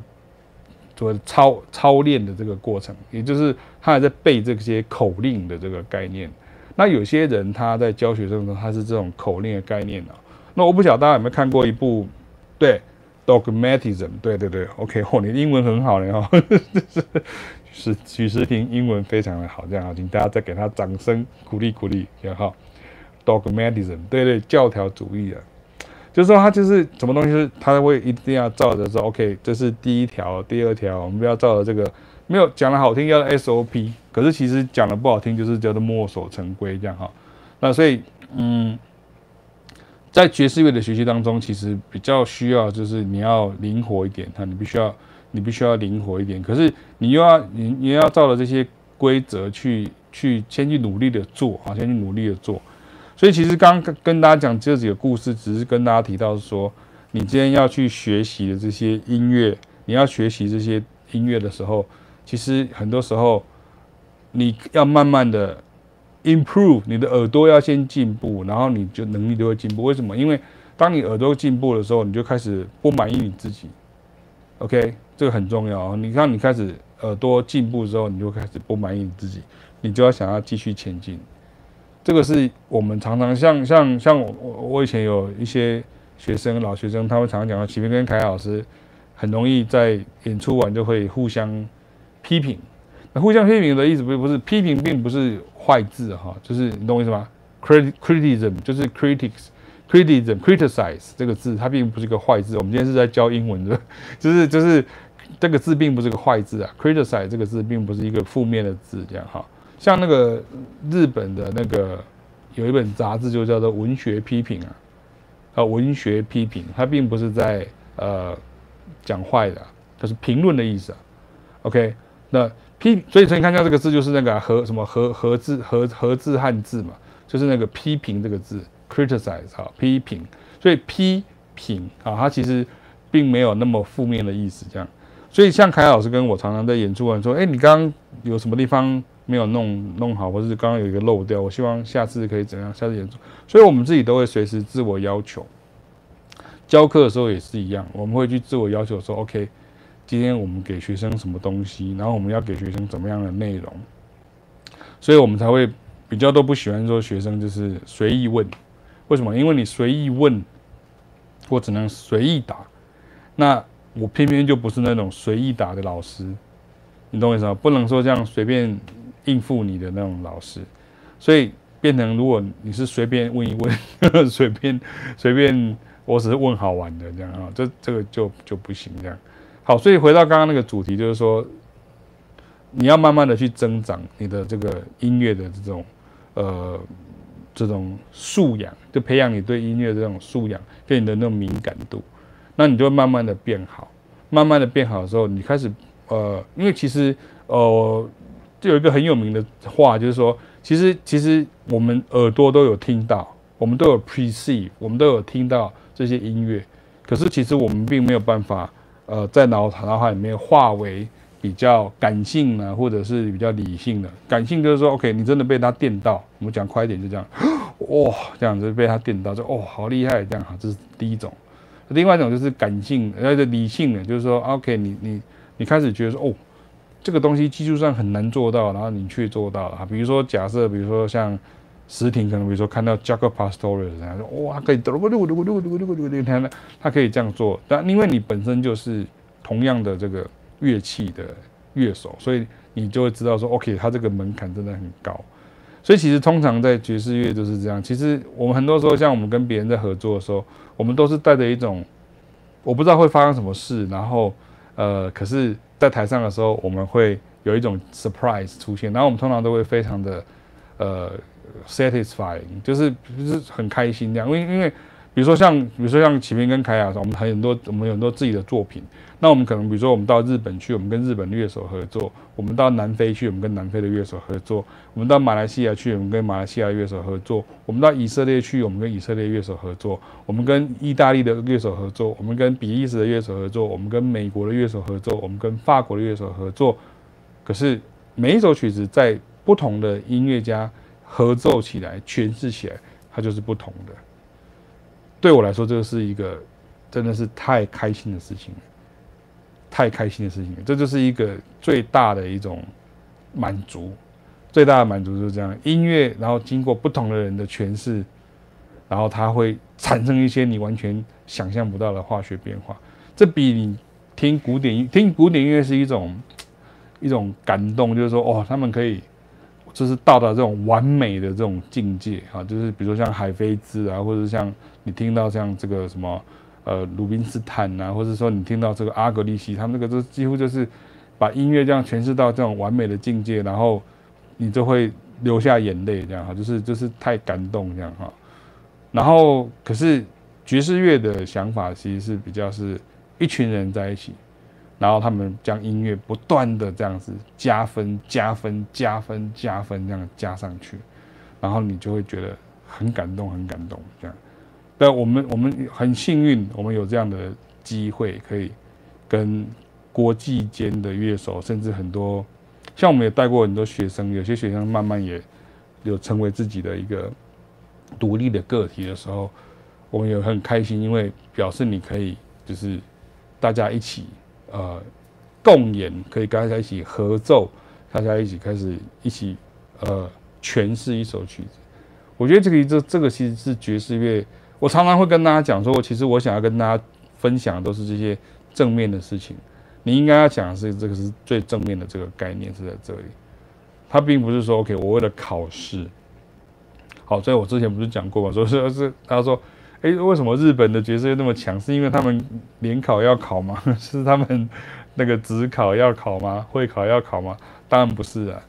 所谓的操操练的这个过程，也就是他还在背这些口令的这个概念。那有些人他在教学生的时候，他是这种口令的概念啊。那我不晓得大家有没有看过一部对 Dogmatism，对对对，OK，哦，你英文很好嘞哈，是 [LAUGHS] 许时婷英文非常的好，这样好，请大家再给他掌声鼓励鼓励，也好。Dogmatism，对对，教条主义啊，就是说他就是什么东西是他会一定要照着说，OK，这是第一条、第二条，我们不要照着这个，没有讲的好听叫 SOP，可是其实讲的不好听就是叫做墨守成规这样哈。那所以，嗯，在爵士乐的学习当中，其实比较需要就是你要灵活一点哈，你必须要你必须要灵活一点。可是你又要你你要照着这些规则去去先去努力的做啊，先去努力的做。所以其实刚刚跟大家讲这几个故事，只是跟大家提到说，你今天要去学习的这些音乐，你要学习这些音乐的时候，其实很多时候你要慢慢的。Improve 你的耳朵要先进步，然后你就能力就会进步。为什么？因为当你耳朵进步的时候，你就开始不满意你自己。OK，这个很重要啊。你看，你开始耳朵进步之后，你就开始不满意你自己，你就要想要继续前进。这个是我们常常像像像我我以前有一些学生老学生，他们常常讲到，启明跟凯老师很容易在演出完就会互相批评。那互相批评的意思不不是批评，并不是。坏字哈，就是你懂我意思吗？criticism 就是 critics，criticism，criticize 这个字它并不是一个坏字。我们今天是在教英文的，[LAUGHS] 就是就是这个字并不是个坏字啊。criticize 这个字并不是一个负面的字，这样哈。像那个日本的那个有一本杂志就叫做文学批评啊，啊文学批评，它并不是在呃讲坏的，它是评论的意思啊。OK，那。批，所以所以看一下这个字，就是那个和什么和和字和和字汉字嘛，就是那个批评这个字，criticize 哈，批评。所以批评啊，它其实并没有那么负面的意思，这样。所以像凯老师跟我常常在演出完说，哎，你刚刚有什么地方没有弄弄好，或是刚刚有一个漏掉，我希望下次可以怎样，下次演出。所以我们自己都会随时自我要求，教课的时候也是一样，我们会去自我要求说，OK。今天我们给学生什么东西，然后我们要给学生怎么样的内容，所以我们才会比较都不喜欢说学生就是随意问。为什么？因为你随意问，我只能随意答。那我偏偏就不是那种随意答的老师，你懂我意思吗？不能说这样随便应付你的那种老师，所以变成如果你是随便问一问，随 [LAUGHS] 便随便，我只是问好玩的这样啊，这这个就就不行这样。好，所以回到刚刚那个主题，就是说，你要慢慢的去增长你的这个音乐的这种，呃，这种素养，就培养你对音乐这种素养跟你的那种敏感度，那你就慢慢的变好，慢慢的变好的时候，你开始，呃，因为其实，呃，就有一个很有名的话，就是说，其实其实我们耳朵都有听到，我们都有 perceive，我们都有听到这些音乐，可是其实我们并没有办法。呃，在脑脑海里面化为比较感性呢，或者是比较理性的。感性就是说，OK，你真的被他电到，我们讲快一点就这样，[GASPS] 哇，这样子被他电到，就哦，好厉害，这样哈，这是第一种。另外一种就是感性，呃，理性的，就是说，OK，你你你开始觉得说，哦，这个东西技术上很难做到，然后你却做到了。比如说，假设，比如说像。实体可能比如说看到 Jaco Pastorius 这样说，哇，可以嘟噜噜噜噜噜噜噜噜，你看他可以这样做，但因为你本身就是同样的这个乐器的乐手，所以你就会知道说，OK，他这个门槛真的很高。所以其实通常在爵士乐就是这样。其实我们很多时候，像我们跟别人在合作的时候，我们都是带着一种我不知道会发生什么事，然后呃，可是在台上的时候，我们会有一种 surprise 出现，然后我们通常都会非常的呃。satisfying 就是就是很开心这样，因为因为比如说像比如说像启明跟凯雅，我们很多我们有很多自己的作品，那我们可能比如说我们到日本去，我们跟日本乐手合作；我们到南非去，我们跟南非的乐手合作；我们到马来西亚去，我们跟马来西亚乐手合作；我们到以色列去，我们跟以色列乐手合作；我们跟意大利的乐手合作；我们跟比利时的乐手合作；我们跟美国的乐手合作；我们跟法国的乐手合作。可是每一首曲子在不同的音乐家。合奏起来，诠释起来，它就是不同的。对我来说，这个是一个真的是太开心的事情，太开心的事情。这就是一个最大的一种满足，最大的满足就是这样。音乐，然后经过不同的人的诠释，然后它会产生一些你完全想象不到的化学变化。这比你听古典听古典音乐是一种一种感动，就是说，哦，他们可以。就是到达这种完美的这种境界啊，就是比如说像海菲兹啊，或者像你听到像这个什么呃鲁宾斯坦啊，或者说你听到这个阿格利西，他们那个都几乎就是把音乐这样诠释到这种完美的境界，然后你就会流下眼泪这样哈，就是就是太感动这样哈。然后可是爵士乐的想法其实是比较是一群人在一起，然后他们将音乐不断的这样子加分、加分、加分、加分这样加上去，然后你就会觉得很感动、很感动这样。但我们我们很幸运，我们有这样的机会可以跟国际间的乐手，甚至很多。像我们也带过很多学生，有些学生慢慢也有成为自己的一个独立的个体的时候，我们也很开心，因为表示你可以就是大家一起呃共演，可以大家一起合奏，大家一起开始一起呃诠释一首曲子。我觉得这个这这个其实是爵士乐。我常常会跟大家讲说，其实我想要跟大家分享的都是这些正面的事情。你应该要讲的是这个是最正面的这个概念是在这里，他并不是说 OK，我为了考试，好，所以我之前不是讲过嘛，说是是他说，哎，为什么日本的角色又那么强？是因为他们联考要考吗？[LAUGHS] 是他们那个指考要考吗？会考要考吗？当然不是啊，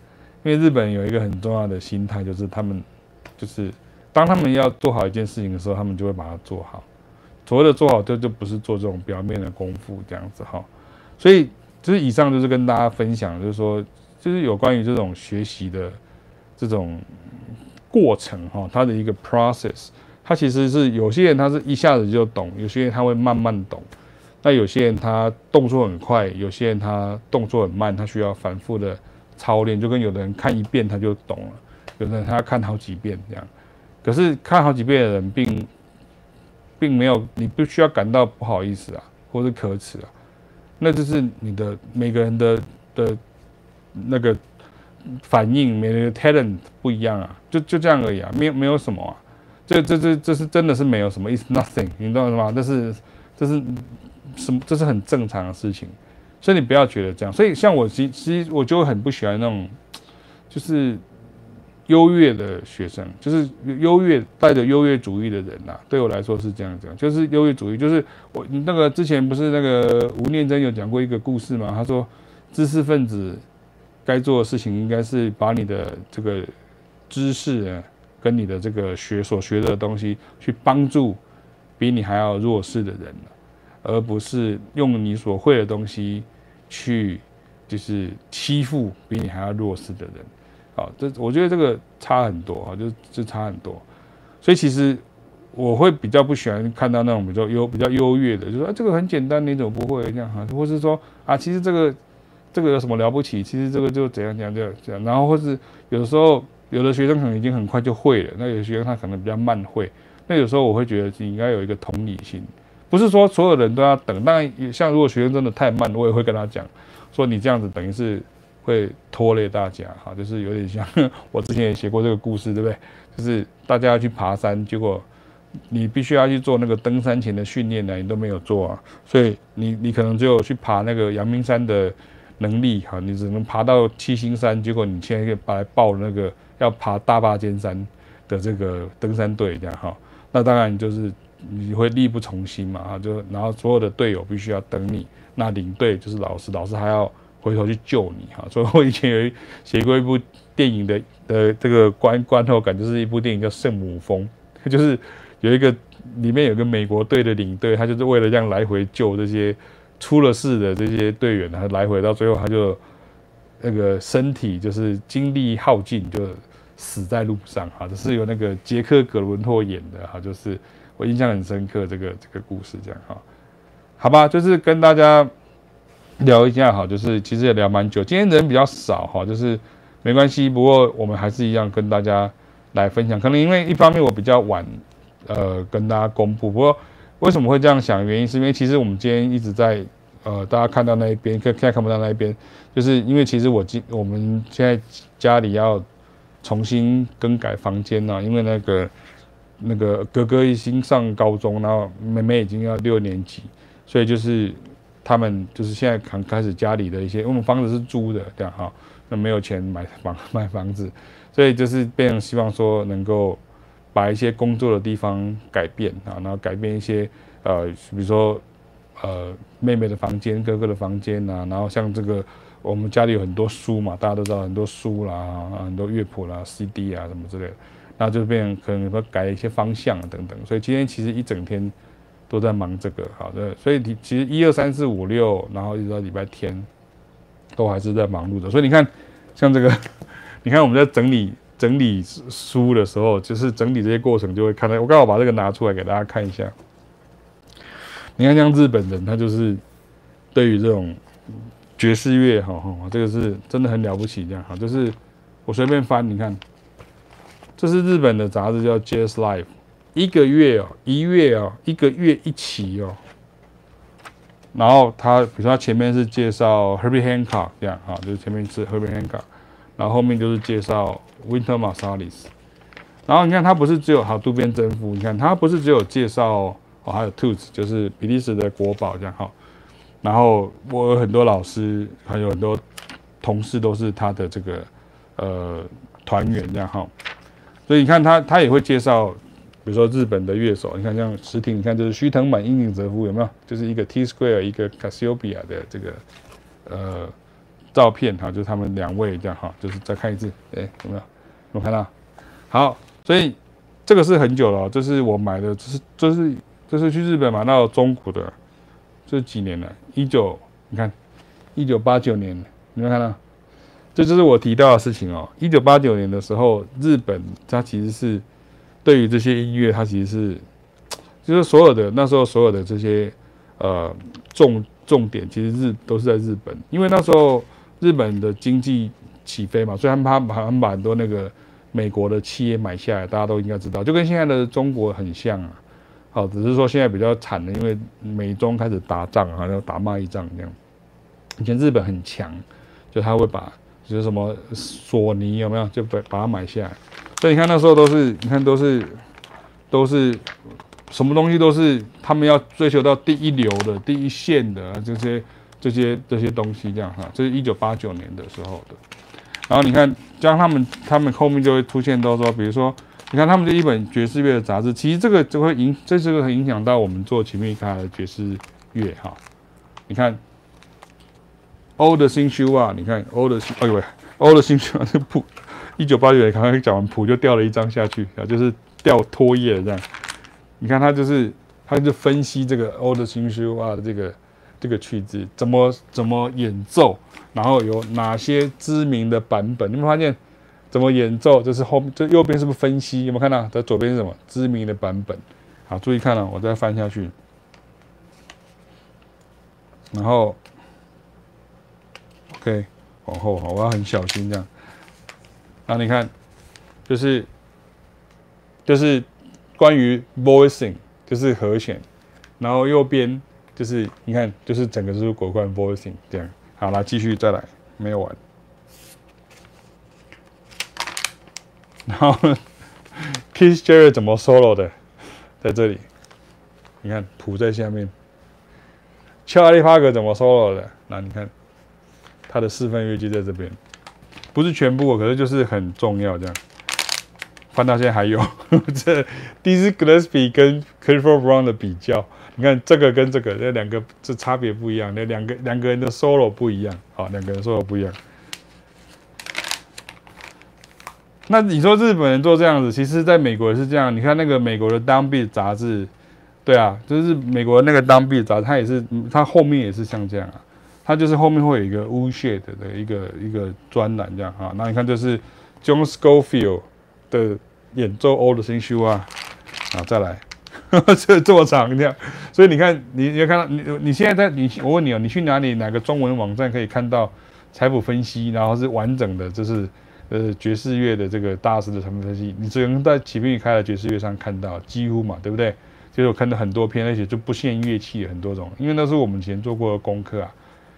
因为日本有一个很重要的心态，就是他们就是当他们要做好一件事情的时候，他们就会把它做好。所谓的做好，就就不是做这种表面的功夫这样子哈。所以，就是以上就是跟大家分享，就是说，就是有关于这种学习的这种过程哈，它的一个 process，它其实是有些人他是一下子就懂，有些人他会慢慢懂，那有些人他动作很快，有些人他动作很慢，他需要反复的操练，就跟有的人看一遍他就懂了，有的人他要看好几遍这样，可是看好几遍的人并并没有，你不需要感到不好意思啊，或是可耻啊。那就是你的每个人的的那个反应，每个人的 talent 不一样啊，就就这样而已啊，没有没有什么啊，这这这这是真的是没有什么，it's nothing，你知道吗？这是这是什么？这是很正常的事情，所以你不要觉得这样。所以像我其其实我就很不喜欢那种，就是。优越的学生就是优越带着优越主义的人呐、对我来说是这样讲，就是优越主义，就是我那个之前不是那个吴念真有讲过一个故事嘛？他说，知识分子该做的事情应该是把你的这个知识啊，跟你的这个学所学的东西去帮助比你还要弱势的人，而不是用你所会的东西去就是欺负比你还要弱势的人。好，这我觉得这个差很多啊，就就差很多，所以其实我会比较不喜欢看到那种比较优比较优越的，就说啊这个很简单，你怎么不会这样哈？或是说啊，其实这个这个有什么了不起？其实这个就怎样怎样怎样怎样，然后或是有的时候有的学生可能已经很快就会了，那有的学生他可能比较慢会，那有时候我会觉得你应该有一个同理心，不是说所有人都要等，当然像如果学生真的太慢，我也会跟他讲说你这样子等于是。会拖累大家，哈，就是有点像 [LAUGHS] 我之前也写过这个故事，对不对？就是大家要去爬山，结果你必须要去做那个登山前的训练呢，你都没有做啊，所以你你可能只有去爬那个阳明山的能力，哈，你只能爬到七星山，结果你现在把来报那个要爬大霸尖山的这个登山队，这样哈，那当然就是你会力不从心嘛，哈，就然后所有的队友必须要等你，那领队就是老师，老师还要。回头去救你哈，所以我以前有写过一部电影的的这个观观后感，就是一部电影叫《圣母峰》，[LAUGHS] 就是有一个里面有个美国队的领队，他就是为了这样来回救这些出了事的这些队员，他来回到最后他就那个身体就是精力耗尽，就死在路上哈。这是由那个杰克·葛伦托演的哈，就是我印象很深刻这个这个故事这样哈，好吧，就是跟大家。聊一下好，就是其实也聊蛮久，今天人比较少哈，就是没关系。不过我们还是一样跟大家来分享。可能因为一方面我比较晚，呃，跟大家公布。不过为什么会这样想？原因是因为其实我们今天一直在，呃，大家看到那一边，可现在看不到那一边，就是因为其实我今我们现在家里要重新更改房间了，因为那个那个哥哥已经上高中，然后妹妹已经要六年级，所以就是。他们就是现在刚开始家里的一些，因为我们房子是租的，这样哈，那没有钱买房 [LAUGHS] 买房子，所以就是变成希望说能够把一些工作的地方改变啊，然后改变一些呃，比如说呃妹妹的房间、哥哥的房间啊，然后像这个我们家里有很多书嘛，大家都知道很多书啦，很多乐谱啦、CD 啊什么之类的，然后就变可能说改一些方向等等。所以今天其实一整天都在忙这个，好的。所以你其实一二三四五六，然后一直到礼拜天，都还是在忙碌的。所以你看，像这个，你看我们在整理整理书的时候，就是整理这些过程，就会看到。我刚好把这个拿出来给大家看一下。你看，像日本人，他就是对于这种爵士乐，哈哈，这个是真的很了不起，这样哈，就是我随便翻，你看，这是日本的杂志叫《Jazz Life》，一个月哦，一月哦，一个月一期哦，然后他比如说他前面是介绍 Herbie Hancock 这样哈，就是前面是 Herbie Hancock，然后后面就是介绍 Winterma Salis 然后你看他不是只有好渡边真夫，你看他不是只有介绍。哦，还有 Toots，就是比利时的国宝这样哈。然后我有很多老师，还有很多同事都是他的这个呃团员这样哈。所以你看他，他也会介绍，比如说日本的乐手，你看像石町，你看就是须藤满、樱井泽夫有没有？就是一个 T Square，一个 Cassiopeia 的这个呃照片哈，就是他们两位这样哈，就是再看一次，哎有没有？有看到？好，所以这个是很久了，这是我买的，这是这是。这是去日本买到中古的，这是几年了？一九，你看，一九八九年，你们看到？这就是我提到的事情哦。一九八九年的时候，日本它其实是对于这些音乐，它其实是 [TSK] 就是所有的那时候所有的这些呃重重点，其实日都是在日本，因为那时候日本的经济起飞嘛，所以他们他们他们把很多那个美国的企业买下来，大家都应该知道，就跟现在的中国很像啊。好，只是说现在比较惨的，因为美中开始打仗啊，要打贸易战这样。以前日本很强，就他会把就是什么索尼有没有，就把把它买下来。所以你看那时候都是，你看都是都是什么东西都是他们要追求到第一流的、第一线的这些这些这些东西这样哈。这是一九八九年的时候的。然后你看，将他们他们后面就会出现到说，比如说。你看他们这一本爵士乐的杂志，其实这个就会影，这是个很影响到我们做奇美卡的爵士乐哈。你看，All the things you are，你看 Old，哎呦喂，All the things you are 这不，一九八九年刚刚讲完谱就掉了一张下去啊，就是掉脱页这样。你看他就是，他就分析这个 All the things you are 的这个这个曲子怎么怎么演奏，然后有哪些知名的版本，你们发现？怎么演奏？这是后这右边是不是分析？有没有看到？在左边是什么？知名的版本。好，注意看了、我再翻下去。然后，OK，往后好，我要很小心这样。那你看，就是就是关于 voicing，就是和弦。然后右边就是你看，就是整个就是国冠 voicing 这样。好了，继续再来，没有完。然后，[LAUGHS] Keith Jarrett 怎么 solo 的，在这里，你看谱在下面。Charlie Parker 怎么 solo 的？那你看，他的四分乐器在这边，不是全部，可是就是很重要这样。翻到现在还有 [LAUGHS] 这 d i z z Gillespie 跟 Clifford Brown 的比较，你看这个跟这个这两个这差别不一样，那两个两个人的 solo 不一样，好，两个人 solo 不一样。那你说日本人做这样子，其实在美国也是这样。你看那个美国的《Downbeat》杂志，对啊，就是美国那个《Downbeat》杂志，它也是，它后面也是像这样啊。它就是后面会有一个 Woolshed 的一个一个专栏这样啊。那你看这是 John Scofield 的演奏 All the Things You Are 啊，再来，这 [LAUGHS] 这么长这样。所以你看，你你要看到你你现在在你，我问你哦，你去哪里哪个中文网站可以看到财富分析，然后是完整的，就是。呃，爵士乐的这个大师的成分分析，你只能在启明宇开的爵士乐上看到，几乎嘛，对不对？就是我看到很多篇，而且就不限乐器很多种，因为那是我们以前做过的功课啊。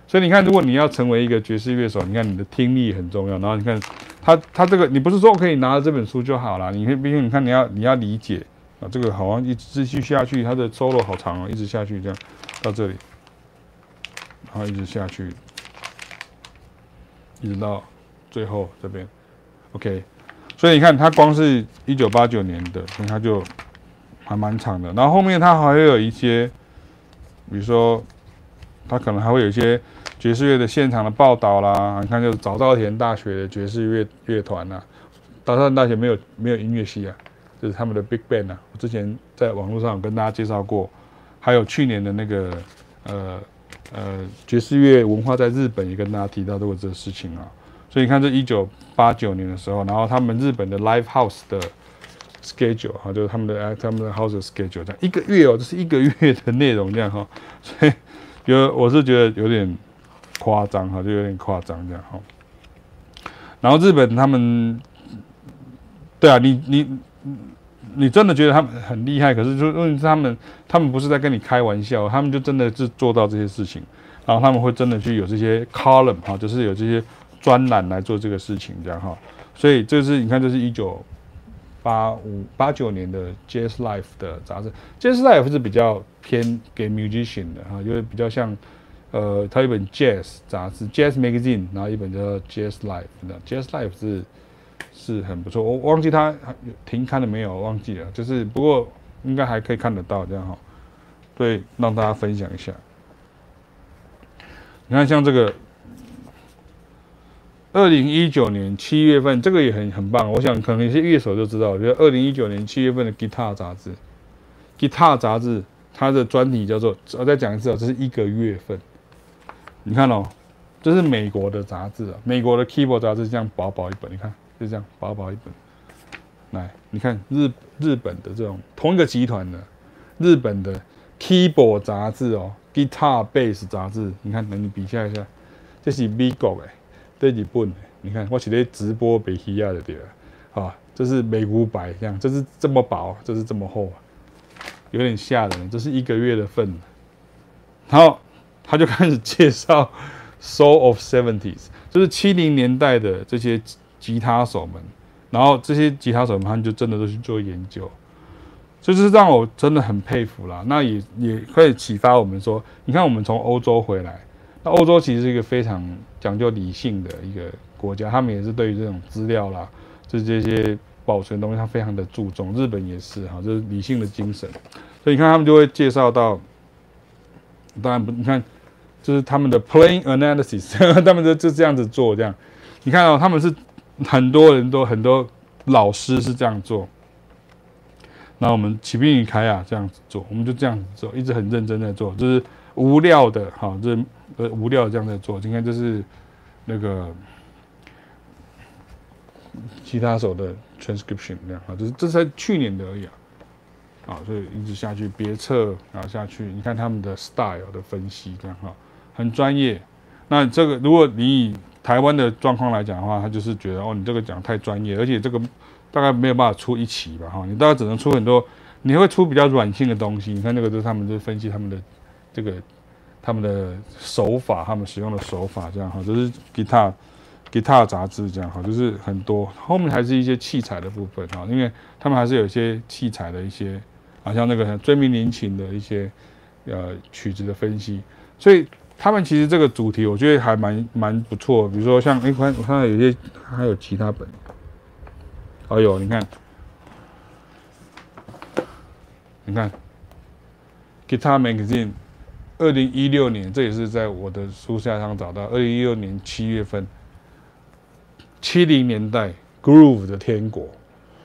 所以你看，如果你要成为一个爵士乐手，你看你的听力很重要。然后你看他他这个，你不是说可以拿着这本书就好了，你可以毕竟你看你要你要理解啊，这个好像一直继续下去，它的 solo 好长哦，一直下去这样到这里，然后一直下去，一直到最后这边。OK，所以你看，它光是一九八九年的，所以它就还蛮长的。然后后面它还有一些，比如说，他可能还会有一些爵士乐的现场的报道啦。你看，就是早稻田大学的爵士乐乐团呐，早稻田大学没有没有音乐系啊，就是他们的 Big Band 啊。我之前在网络上有跟大家介绍过，还有去年的那个呃呃爵士乐文化在日本也跟大家提到过这个事情啊。所以你看，这一九八九年的时候，然后他们日本的 Live House 的 schedule 哈，就是他们的他们的 House schedule 这样一个月哦，这是一个月的内容这样哈，所以有我是觉得有点夸张哈，就有点夸张这样哈。然后日本他们，对啊，你你你真的觉得他们很厉害，可是就问题是他们他们不是在跟你开玩笑，他们就真的是做到这些事情，然后他们会真的去有这些 column 哈，就是有这些。专栏来做这个事情，这样哈，所以这是你看，这是一九八五八九年的 Jazz Life 的杂志。Jazz Life 是比较偏给 musician 的哈，因为比较像呃，它一本 Jazz 杂志 Jazz Magazine，然后一本叫 Jazz Life 的 Jazz Life 是是很不错。我忘记它停刊了没有，忘记了，就是不过应该还可以看得到这样哈。对，让大家分享一下。你看像这个。二零一九年七月份，这个也很很棒。我想可能有些乐手就知道，就是二零一九年七月份的《Guitar》杂志，《Guitar》杂志它的专题叫做……我再讲一次哦，这是一个月份。你看哦，这是美国的杂志啊，美国的 Keyboard 杂志这样薄薄一本，你看就这样薄薄一本。来，你看日日本的这种同一个集团的日本的 Keyboard 杂志哦，《Guitar Bass》杂志，你看，那你比较一下，这是美国的。对日本，你看我写的直播北西亚的对了，啊，这是美古白这样，这是这么薄，这是这么厚，有点吓人。这是一个月的份，然后他就开始介绍 Soul of Seventies，就是七零年代的这些吉他手们，然后这些吉他手们他们就真的都去做研究，就是让我真的很佩服啦。那也也可以启发我们说，你看我们从欧洲回来。那欧洲其实是一个非常讲究理性的一个国家，他们也是对于这种资料啦，就这些保存东西，他非常的注重。日本也是哈，就是理性的精神。所以你看，他们就会介绍到，当然不，你看，就是他们的 playing analysis，[LAUGHS] 他们就就这样子做，这样。你看、哦、他们是很多人都很多老师是这样做，那我们启斌与开啊这样子做，我们就这样子做，一直很认真在做，就是无料的哈，就是。呃，无料这样在做，今天就是那个吉他手的 transcription 这样啊，就是这是在去年的而已啊，啊，所以一直下去别册，然后下去，你看他们的 style 的分析这样哈，很专业。那这个如果你以台湾的状况来讲的话，他就是觉得哦，你这个讲太专业，而且这个大概没有办法出一期吧哈，你大概只能出很多，你会出比较软性的东西。你看那个就是他们就分析他们的这个。他们的手法，他们使用的手法，这样哈，就是 guitar guitar 杂志这样哈，就是很多后面还是一些器材的部分哈，因为他们还是有一些器材的一些，好像那个追名林琴的一些呃曲子的分析，所以他们其实这个主题我觉得还蛮蛮不错，比如说像哎，我看我看到有些还有其他本，哎呦，你看，你看。Guitar Magazine。二零一六年，这也是在我的书架上找到。二零一六年七月份，七零年代 Groove 的天国，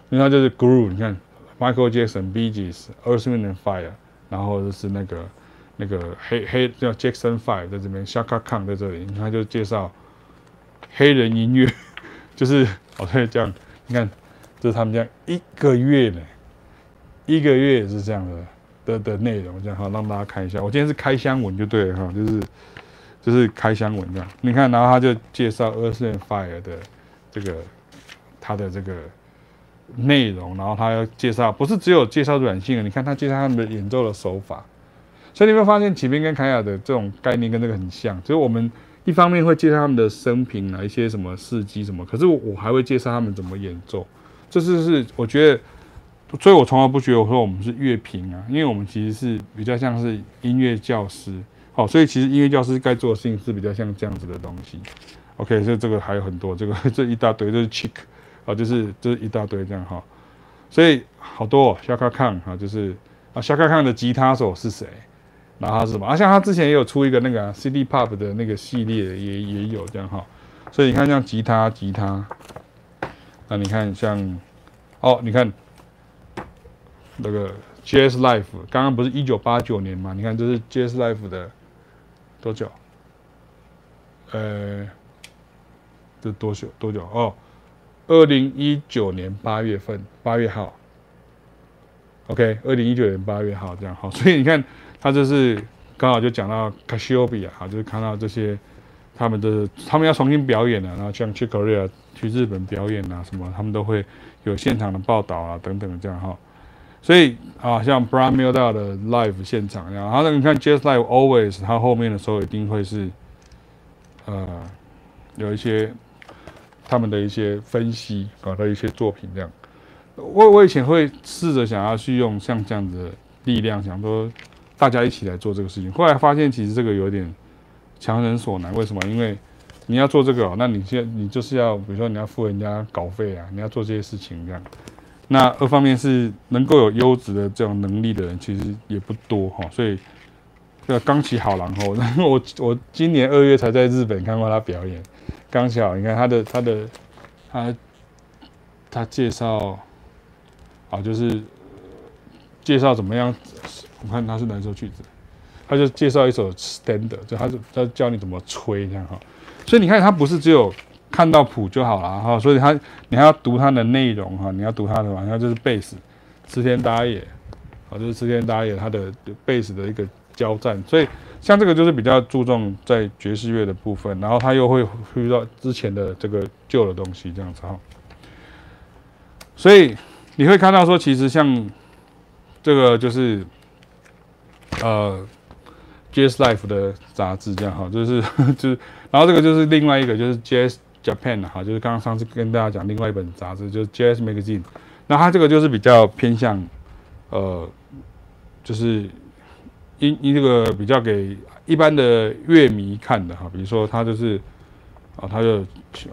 因为它就是 Groove。你看，Michael Jackson、Bee Gees、Earthman Fire，然后就是那个那个黑黑叫 Jackson Five 在这边，Shaka Khan 在这里，你看就介绍黑人音乐，[LAUGHS] 就是哦对，这样，你看，这是他们这样一个月呢，一个月也是这样的。的的内容这样哈，让大家看一下。我今天是开箱文就对了哈，就是就是开箱文这样。你看，然后他就介绍 Earth and Fire 的这个他的这个内容，然后他要介绍，不是只有介绍软性的，你看他介绍他们的演奏的手法。所以你会发现，启斌跟凯雅的这种概念跟这个很像，就是我们一方面会介绍他们的生平啊，一些什么事迹什么，可是我我还会介绍他们怎么演奏。这是是我觉得。所以我从来不觉得我说我们是乐评啊，因为我们其实是比较像是音乐教师，好，所以其实音乐教师该做的事情是比较像这样子的东西。OK，所以这个还有很多，这个 [LAUGHS] 这一大堆都是 chick 啊，就是就是一大堆这样哈。所以好多 Chaka Khan 哈，就是啊 Chaka Khan 的吉他手是谁？然后是什么？啊，像他之前也有出一个那个 CD Pop 的那个系列，也也有这样哈。所以你看像吉他吉他，那你看像，哦，你看那个 Jazz Life，刚刚不是一九八九年嘛？你看这是 Jazz Life 的多久？呃，这多久多久？哦，二零一九年八月份八月号。OK，二零一九年八月号这样好，所以你看，他就是刚好就讲到 c a s h i o p i a 啊，就是看到这些他们的他们要重新表演了，然后像去 Korea 去日本表演啊什么，他们都会有现场的报道啊等等这样哈。所以啊，像 Brad Mehldau 的 Live 现场这样，然后你看 Jazz Live Always，他后面的时候一定会是呃有一些他们的一些分析搞的一些作品这样。我我以前会试着想要去用像这样子的力量，想说大家一起来做这个事情。后来发现其实这个有点强人所难。为什么？因为你要做这个，那你现你就是要，比如说你要付人家稿费啊，你要做这些事情这样。那二方面是能够有优质的这种能力的人，其实也不多哈。所以这个冈崎好郎哦，然 [LAUGHS] 后我我今年二月才在日本看过他表演。钢琴好，你看他的他的他他介绍。啊，就是介绍怎么样？我看他是哪首曲子，他就介绍一首 standard，就他就他教你怎么吹这样哈。所以你看，他不是只有看到谱就好了哈，所以他你还要读他的内容哈，你要读他的，然后就是贝斯，池田大野，啊，就是池田大野他的贝斯的一个交战。所以像这个就是比较注重在爵士乐的部分，然后他又会遇到之前的这个旧的东西这样子哈。所以。你会看到说，其实像这个就是呃，Jazz Life 的杂志这样哈，就是 [LAUGHS] 就是，然后这个就是另外一个就是 Jazz Japan 哈，就是刚刚上次跟大家讲另外一本杂志就是 Jazz Magazine，那它这个就是比较偏向呃，就是因因这个比较给一般的乐迷看的哈，比如说它就是。啊，它就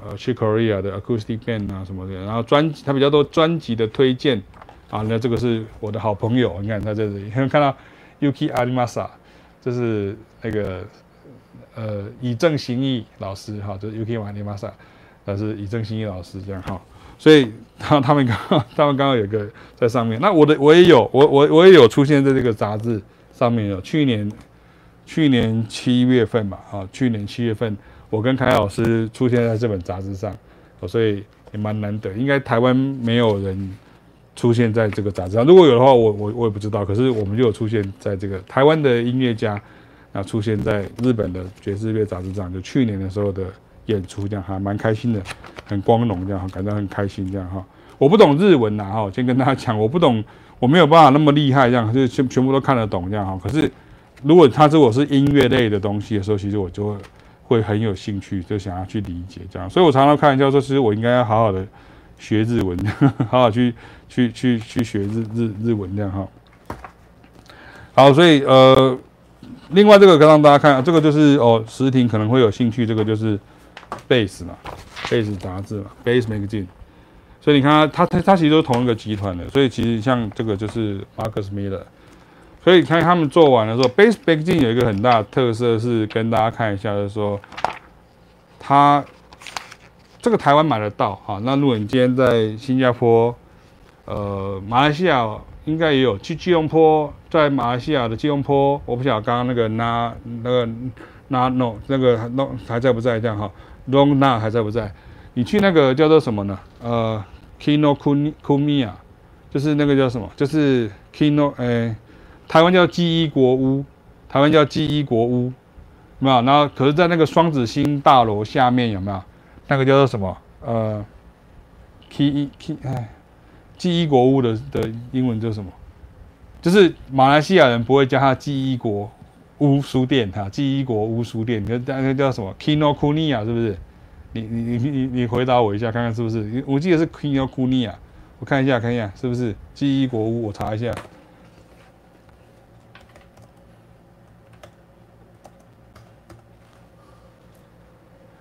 呃去 Korea 的 Acoustic Band 啊什么的，然后专辑它比较多专辑的推荐啊，那这个是我的好朋友，你看他在这里，看 [LAUGHS] 看到 Yuki Arimasa，这是那个呃以正行义老师哈，就是 Yuki Arimasa，他是以正行义老师这样哈，所以他他们刚他们刚刚有个在上面，那我的我也有，我我我也有出现在这个杂志上面有，去年去年七月份吧，啊，去年七月份。我跟凯老师出现在这本杂志上，所以也蛮难得。应该台湾没有人出现在这个杂志上，如果有的话，我我我也不知道。可是我们就有出现在这个台湾的音乐家，啊，出现在日本的爵士乐杂志上，就去年的时候的演出，这样还蛮开心的，很光荣，这样感到很开心，这样哈。我不懂日文呐，哈，先跟大家讲，我不懂，我没有办法那么厉害，这样就全全部都看得懂，这样哈。可是如果他说我是音乐类的东西的时候，其实我就会。会很有兴趣，就想要去理解这样，所以我常常开玩笑说，其实我应该要好好的学日文，[LAUGHS] 好好去去去去学日日日文这样哈。好，所以呃，另外这个让大家看，这个就是哦，石婷可能会有兴趣，这个就是贝斯嘛，贝斯杂志嘛 Base Magazine。所以你看它，它它它其实都是同一个集团的，所以其实像这个就是 Marcus Miller。所以你看他们做完的时候 Base》Magazine 有一个很大的特色是跟大家看一下，就是说，它这个台湾买得到哈。那如果你今天在新加坡、呃马来西亚应该也有，去吉隆坡，在马来西亚的吉隆坡，我不晓得刚刚那个那那个那 no 那个 no 还在不在这样哈？Long Na 还在不在？你去那个叫做什么呢？呃，Kinokuniya，就是那个叫什么？就是 Kino 哎。台湾叫基伊国屋，台湾叫基伊国屋，有没有？然后可是，在那个双子星大楼下面有没有？那个叫做什么？呃，K K 哎，纪伊国屋的的英文叫什么？就是马来西亚人不会叫它纪伊国屋书店，哈，纪伊国屋书店，你看那个叫什么？Kinokuniya 是不是？你你你你你回答我一下，看看是不是？我记得是 Kinokuniya，我看一下，看一下是不是纪伊国屋？我查一下。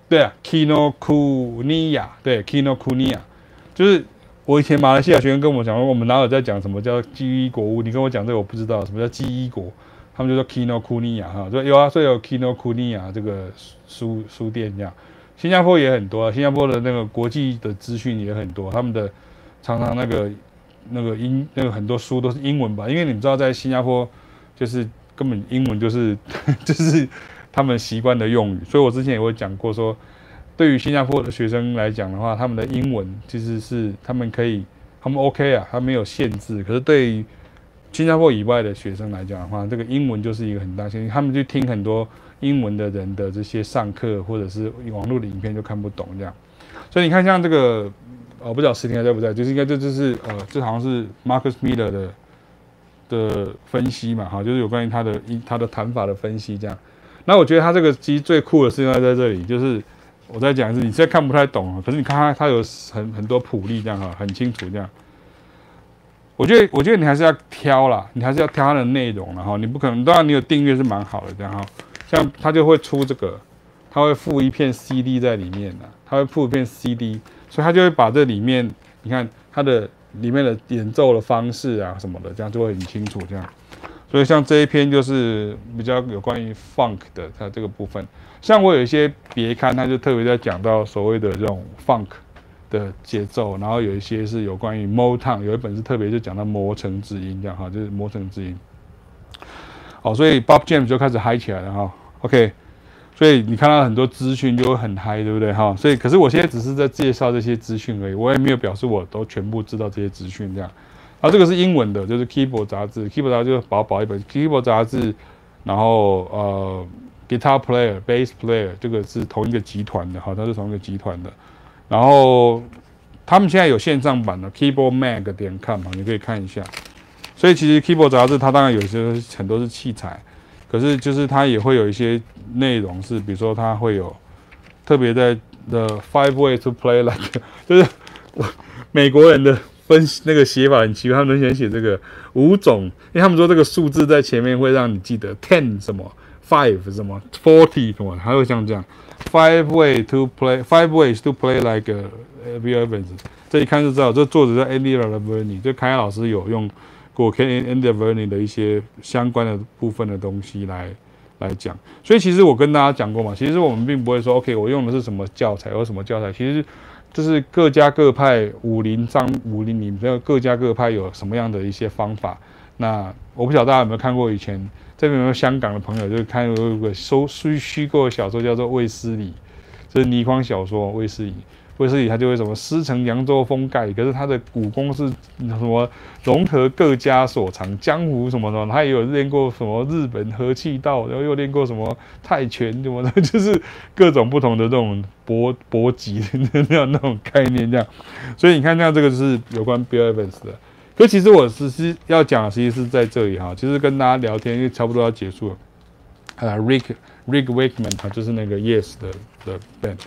对啊，Kinokuniya，对，Kinokuniya，就是我以前马来西亚学生跟我讲，我们哪有在讲什么叫纪伊国屋？你跟我讲这个我不知道，什么叫纪伊国？他们就说 Kinokuniya 哈，说有啊，所以有 Kinokuniya 这个书书店这样，新加坡也很多，新加坡的那个国际的资讯也很多，他们的常常那个那个英那个很多书都是英文吧，因为你们知道在新加坡就是根本英文就是就是他们习惯的用语，所以我之前也会讲过说，对于新加坡的学生来讲的话，他们的英文其实是他们可以他们 OK 啊，他没有限制，可是对于新加坡以外的学生来讲的话，这个英文就是一个很大限制。他们去听很多英文的人的这些上课或者是网络的影片就看不懂这样。所以你看，像这个，呃，不知道实体还在不在，就是应该这就是呃，这好像是 Marcus Miller 的的分析嘛，哈，就是有关于他的一他的谈法的分析这样。那我觉得他这个其实最酷的是在在这里，就是我在讲是，你现在看不太懂啊，可是你看他他有很很多谱例这样哈，很清楚这样。我觉得，我觉得你还是要挑啦，你还是要挑它的内容，然后你不可能，当然你有订阅是蛮好的，这样哈，像他就会出这个，他会附一片 CD 在里面的，他会附一片 CD，所以他就会把这里面，你看它的里面的演奏的方式啊什么的，这样就会很清楚，这样。所以像这一篇就是比较有关于 Funk 的它这个部分，像我有一些别刊，他就特别在讲到所谓的这种 Funk。的节奏，然后有一些是有关于 Motown，有一本是特别就讲到磨城之音这样哈，就是磨城之音。好，所以 Bob James 就开始嗨起来了哈。OK，所以你看到很多资讯就会很嗨，对不对哈？所以可是我现在只是在介绍这些资讯而已，我也没有表示我都全部知道这些资讯这样。啊，这个是英文的，就是 Keyboard 杂志，Keyboard 杂志就薄薄一本 Keyboard 杂志，然后呃 Guitar Player、Bass Player 这个是同一个集团的哈，它是同一个集团的。然后他们现在有线上版的 keyboardmag 点 com 嘛，你可以看一下。所以其实 keyboard 杂志它当然有些很多是器材，可是就是它也会有一些内容是，比如说它会有特别在 the five ways to play like，[LAUGHS] 就是美国人的分那个写法很奇怪，他们喜欢写这个五种，因为他们说这个数字在前面会让你记得 ten 什么 five 什么 forty 什么，还会像这样。Five way to play, five ways to play like a Bill Evans。这一看就知道，这作者叫 Andy Laverne，就凯老师有用过 Andy Laverne 的一些相关的部分的东西来来讲。所以其实我跟大家讲过嘛，其实我们并不会说 OK，我用的是什么教材或什么教材，其实就是各家各派武林上武林里面各家各派有什么样的一些方法。那我不晓得大家有没有看过以前。这边有没有香港的朋友？就是看有个收虚虚构的小说叫做《卫斯理》，这是倪匡小说。卫斯理，威斯理他就会什么师承扬州封盖，可是他的武功是什么融合各家所长，江湖什么的，他也有练过什么日本和气道，然后又练过什么泰拳什么的，[LAUGHS] 就是各种不同的这种搏搏击的 [LAUGHS] 那样那种概念这样。所以你看，像这个就是有关 Bill Evans 的。可其实我只是要讲，其实是在这里哈，其实跟大家聊天，因为差不多要结束了。啊，Rick Rick Wakeman 他就是那个 Yes 的的 band。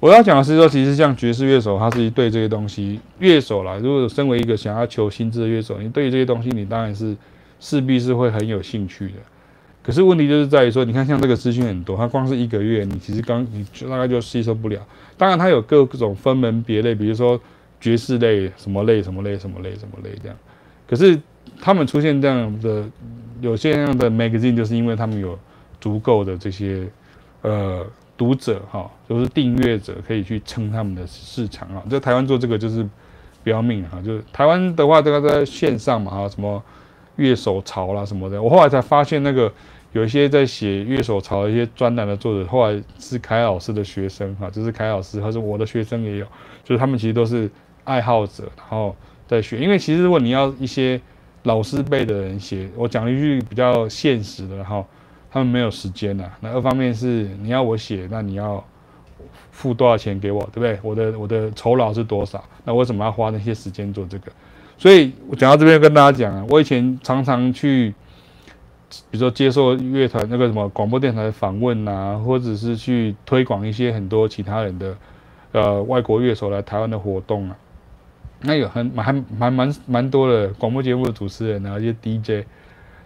我要讲的是说，其实像爵士乐手，他是对这些东西，乐手啦，如果身为一个想要求新知的乐手，你对于这些东西，你当然是势必是会很有兴趣的。可是问题就是在于说，你看像这个资讯很多，它光是一个月，你其实刚你大概就吸收不了。当然，它有各种分门别类，比如说。爵士类什么类什么类什么类什么类这样，可是他们出现这样的有些这样的 magazine，就是因为他们有足够的这些呃读者哈，就是订阅者可以去撑他们的市场啊。在台湾做这个就是不要命哈，就是台湾的话这个在线上嘛哈，什么乐手潮啦什么的，我后来才发现那个有一些在写乐手潮的一些专栏的作者，后来是凯老师的学生哈，就是凯老师，或是我的学生也有，就是他们其实都是。爱好者，然后在学，因为其实如果你要一些老师辈的人写，我讲一句比较现实的，然后他们没有时间呐。那二方面是你要我写，那你要付多少钱给我，对不对？我的我的酬劳是多少？那为什么要花那些时间做这个？所以我讲到这边跟大家讲啊，我以前常常去，比如说接受乐团那个什么广播电台的访问啊，或者是去推广一些很多其他人的呃外国乐手来台湾的活动啊。那有很蛮蛮蛮蛮多的广播节目的主持人啊，一些 DJ，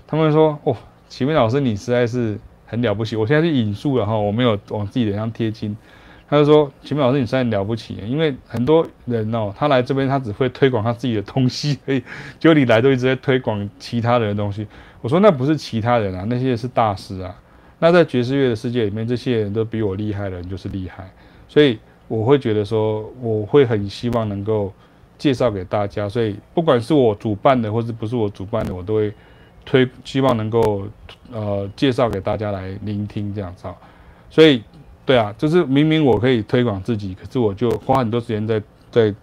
他们说：“哦，启明老师你实在是很了不起。”我现在是引述了哈，我没有往自己脸上贴金。他就说：“启明老师你实在很了不起，因为很多人哦，他来这边他只会推广他自己的东西，所以就你来都一直在推广其他人的东西。”我说：“那不是其他人啊，那些是大师啊。那在爵士乐的世界里面，这些人都比我厉害的人就是厉害。所以我会觉得说，我会很希望能够介绍给大家。所以不管是我主办的，或是不是我主办的，我都会推，希望能够呃介绍给大家来聆听这样子。所以，对啊，就是明明我可以推广自己，可是我就花很多时间在在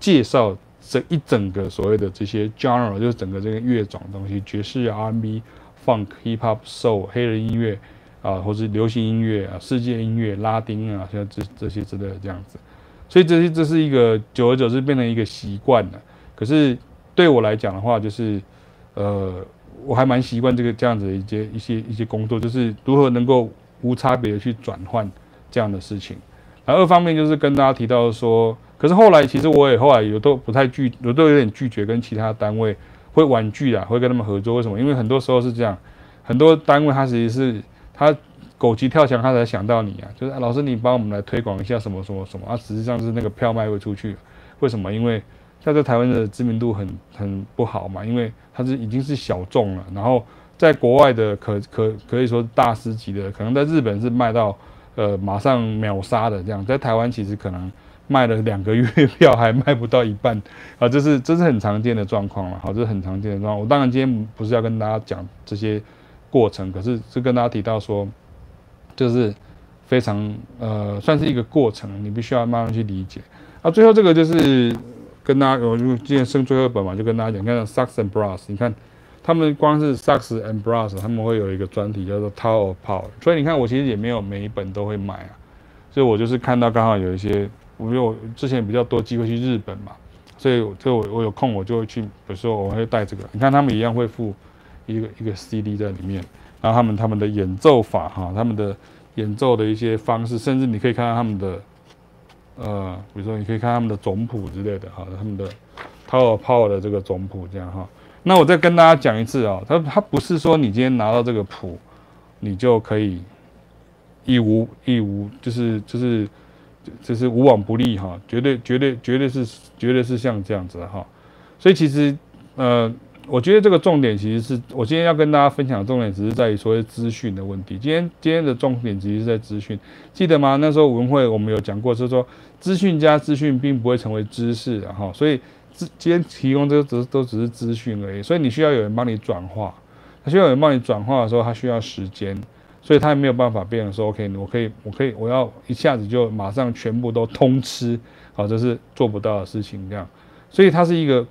介绍这一整个所谓的这些 genre，就是整个这个乐种东西，爵士、R&B、Funk、Hip Hop、Soul、黑人音乐啊，或是流行音乐啊、世界音乐、拉丁啊，像这这些之类的这样子。所以这些这是一个久而久之变成一个习惯了。可是对我来讲的话，就是呃，我还蛮习惯这个这样子的一些一些一些工作，就是如何能够。无差别的去转换这样的事情，然后二方面就是跟大家提到说，可是后来其实我也后来有都不太拒，有都有点拒绝跟其他单位会婉拒啊，会跟他们合作。为什么？因为很多时候是这样，很多单位他其实是他狗急跳墙，他才想到你啊，就是、老师你帮我们来推广一下什么什么什么啊，实际上是那个票卖不出去，为什么？因为他在台湾的知名度很很不好嘛，因为他是已经是小众了，然后。在国外的可可可以说大师级的，可能在日本是卖到呃马上秒杀的这样，在台湾其实可能卖了两个月票还卖不到一半 [LAUGHS] 啊，这是这是很常见的状况了。好，这是很常见的状况。我当然今天不是要跟大家讲这些过程，可是是跟大家提到说，就是非常呃算是一个过程，你必须要慢慢去理解。啊，最后这个就是跟大家，我就今天剩最后一本嘛，就跟大家讲，你看 Sax and Brass，你看。他们光是 Sax and Brass，他们会有一个专题叫做 Tower of Power，所以你看我其实也没有每一本都会买啊，所以我就是看到刚好有一些，我因为我之前比较多机会去日本嘛，所以就我我有空我就会去，比如说我会带这个，你看他们一样会附一个一个 CD 在里面，然后他们他们的演奏法哈，他们的演奏的一些方式，甚至你可以看到他们的，呃，比如说你可以看他们的总谱之类的哈，他们的 Tower Power 的这个总谱这样哈。那我再跟大家讲一次啊，他他不是说你今天拿到这个谱，你就可以一无一无，就是就是就是无往不利哈，绝对绝对绝对是绝对是像这样子哈。所以其实呃，我觉得这个重点其实是我今天要跟大家分享的重点，只是在于所谓资讯的问题。今天今天的重点其实是在资讯，记得吗？那时候文会我们有讲过，是说资讯加资讯并不会成为知识的哈，所以。今天提供这个只都只是资讯而已，所以你需要有人帮你转化。他需要有人帮你转化的时候，他需要时间，所以他也没有办法变成说，OK，我可以，我可以，我要一下子就马上全部都通吃，好，这是做不到的事情。这样，所以它是一个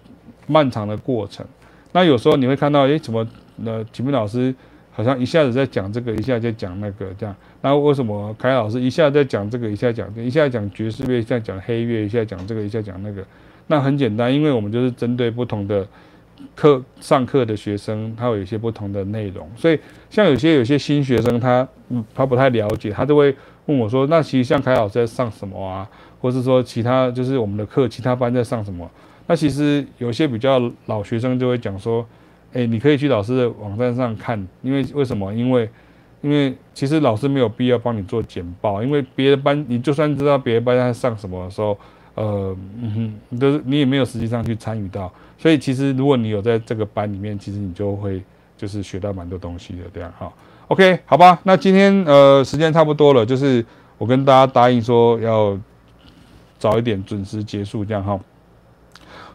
漫长的过程。那有时候你会看到，诶，怎么呃，启明老师好像一下子在讲这个，一下子在讲那个，这样。那为什么凯老师一下在讲这个，一下讲，一下讲爵士乐，一下讲黑乐，一下讲这个，一下讲那个？那很简单，因为我们就是针对不同的课上课的学生，他有一些不同的内容，所以像有些有些新学生他，他嗯他不太了解，他就会问我说：“那其实像凯老师在上什么啊？或是说其他就是我们的课，其他班在上什么？”那其实有些比较老学生就会讲说：“诶，你可以去老师的网站上看，因为为什么？因为因为其实老师没有必要帮你做简报，因为别的班你就算知道别的班在上什么的时候。”呃，嗯哼，都是你也没有实际上去参与到，所以其实如果你有在这个班里面，其实你就会就是学到蛮多东西的这样哈。OK，好吧，那今天呃时间差不多了，就是我跟大家答应说要早一点准时结束这样哈。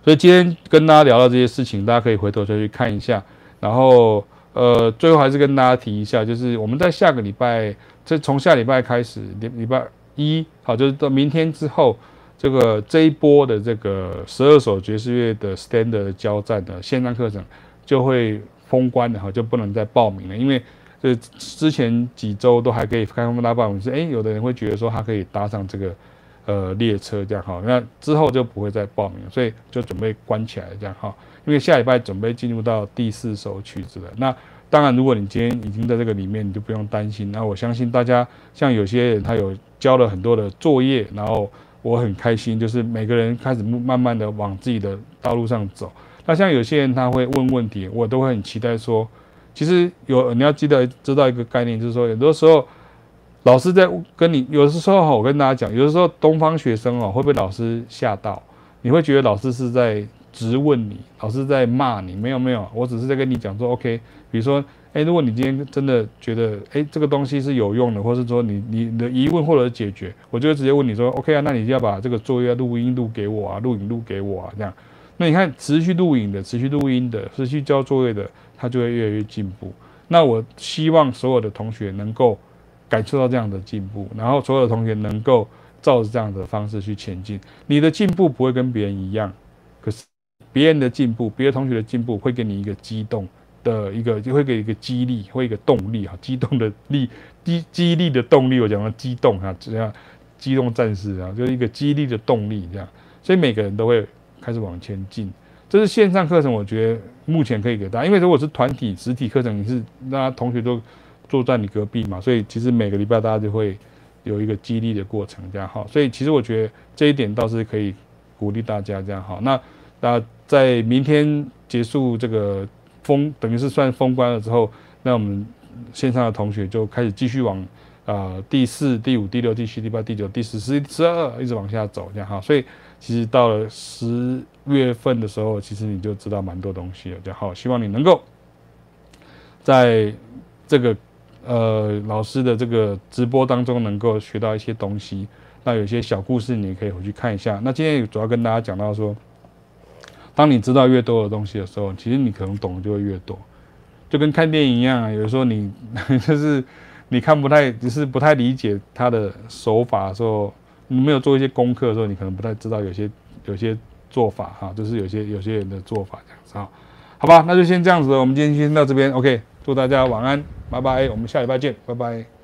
所以今天跟大家聊到这些事情，大家可以回头再去看一下。然后呃，最后还是跟大家提一下，就是我们在下个礼拜，这从下礼拜开始，礼礼拜一好，就是到明天之后。这个这一波的这个十二首爵士乐的 standard 交战的线上课程就会封关了哈，就不能再报名了。因为这之前几周都还可以开放大报名，是哎，有的人会觉得说他可以搭上这个呃列车这样哈，那之后就不会再报名，所以就准备关起来这样哈。因为下礼拜准备进入到第四首曲子了。那当然，如果你今天已经在这个里面，你就不用担心。那我相信大家，像有些人他有交了很多的作业，然后。我很开心，就是每个人开始慢慢的往自己的道路上走。那像有些人他会问问题，我都会很期待说，其实有你要记得知道一个概念，就是说，有的时候老师在跟你，有的时候哈，我跟大家讲，有的时候东方学生哦会被老师吓到，你会觉得老师是在质问你，老师在骂你，没有没有，我只是在跟你讲说，OK，比如说诶，如果你今天真的觉得诶这个东西是有用的，或是说你你的疑问或者解决，我就会直接问你说，OK 啊，那你就要把这个作业录音录给我啊，录影录给我啊，这样。那你看持续录影的、持续录音的、持续交作业的，他就会越来越进步。那我希望所有的同学能够感受到这样的进步，然后所有的同学能够照着这样的方式去前进。你的进步不会跟别人一样，可是别人的进步、别的同学的进步会给你一个激动的一个，就会给一个激励，会一个动力啊，激动的力，激激励的动力。我讲的激动啊，这样机动战士啊，就是一个激励的动力这样。所以每个人都会开始往前进。这是线上课程，我觉得目前可以给大家，因为如果是团体实体课程，你是那同学都坐在你隔壁嘛，所以其实每个礼拜大家就会有一个激励的过程，这样好。所以其实我觉得这一点倒是可以鼓励大家这样好。那那在明天结束这个封，等于是算封关了之后，那我们线上的同学就开始继续往呃第四、第五、第六、第七、第八、第九、第十、十一、十二一直往下走，这样好。所以其实到了十月份的时候，其实你就知道蛮多东西了，这样好。希望你能够在这个呃老师的这个直播当中能够学到一些东西。那有些小故事你也可以回去看一下。那今天主要跟大家讲到说，当你知道越多的东西的时候，其实你可能懂的就会越多，就跟看电影一样啊。有时候你就是你看不太，只是不太理解他的手法的时候，你没有做一些功课的时候，你可能不太知道有些有些做法哈，就是有些有些人的做法这样子啊。好吧，那就先这样子了。我们今天先到这边，OK。祝大家晚安，拜拜。我们下礼拜见，拜拜。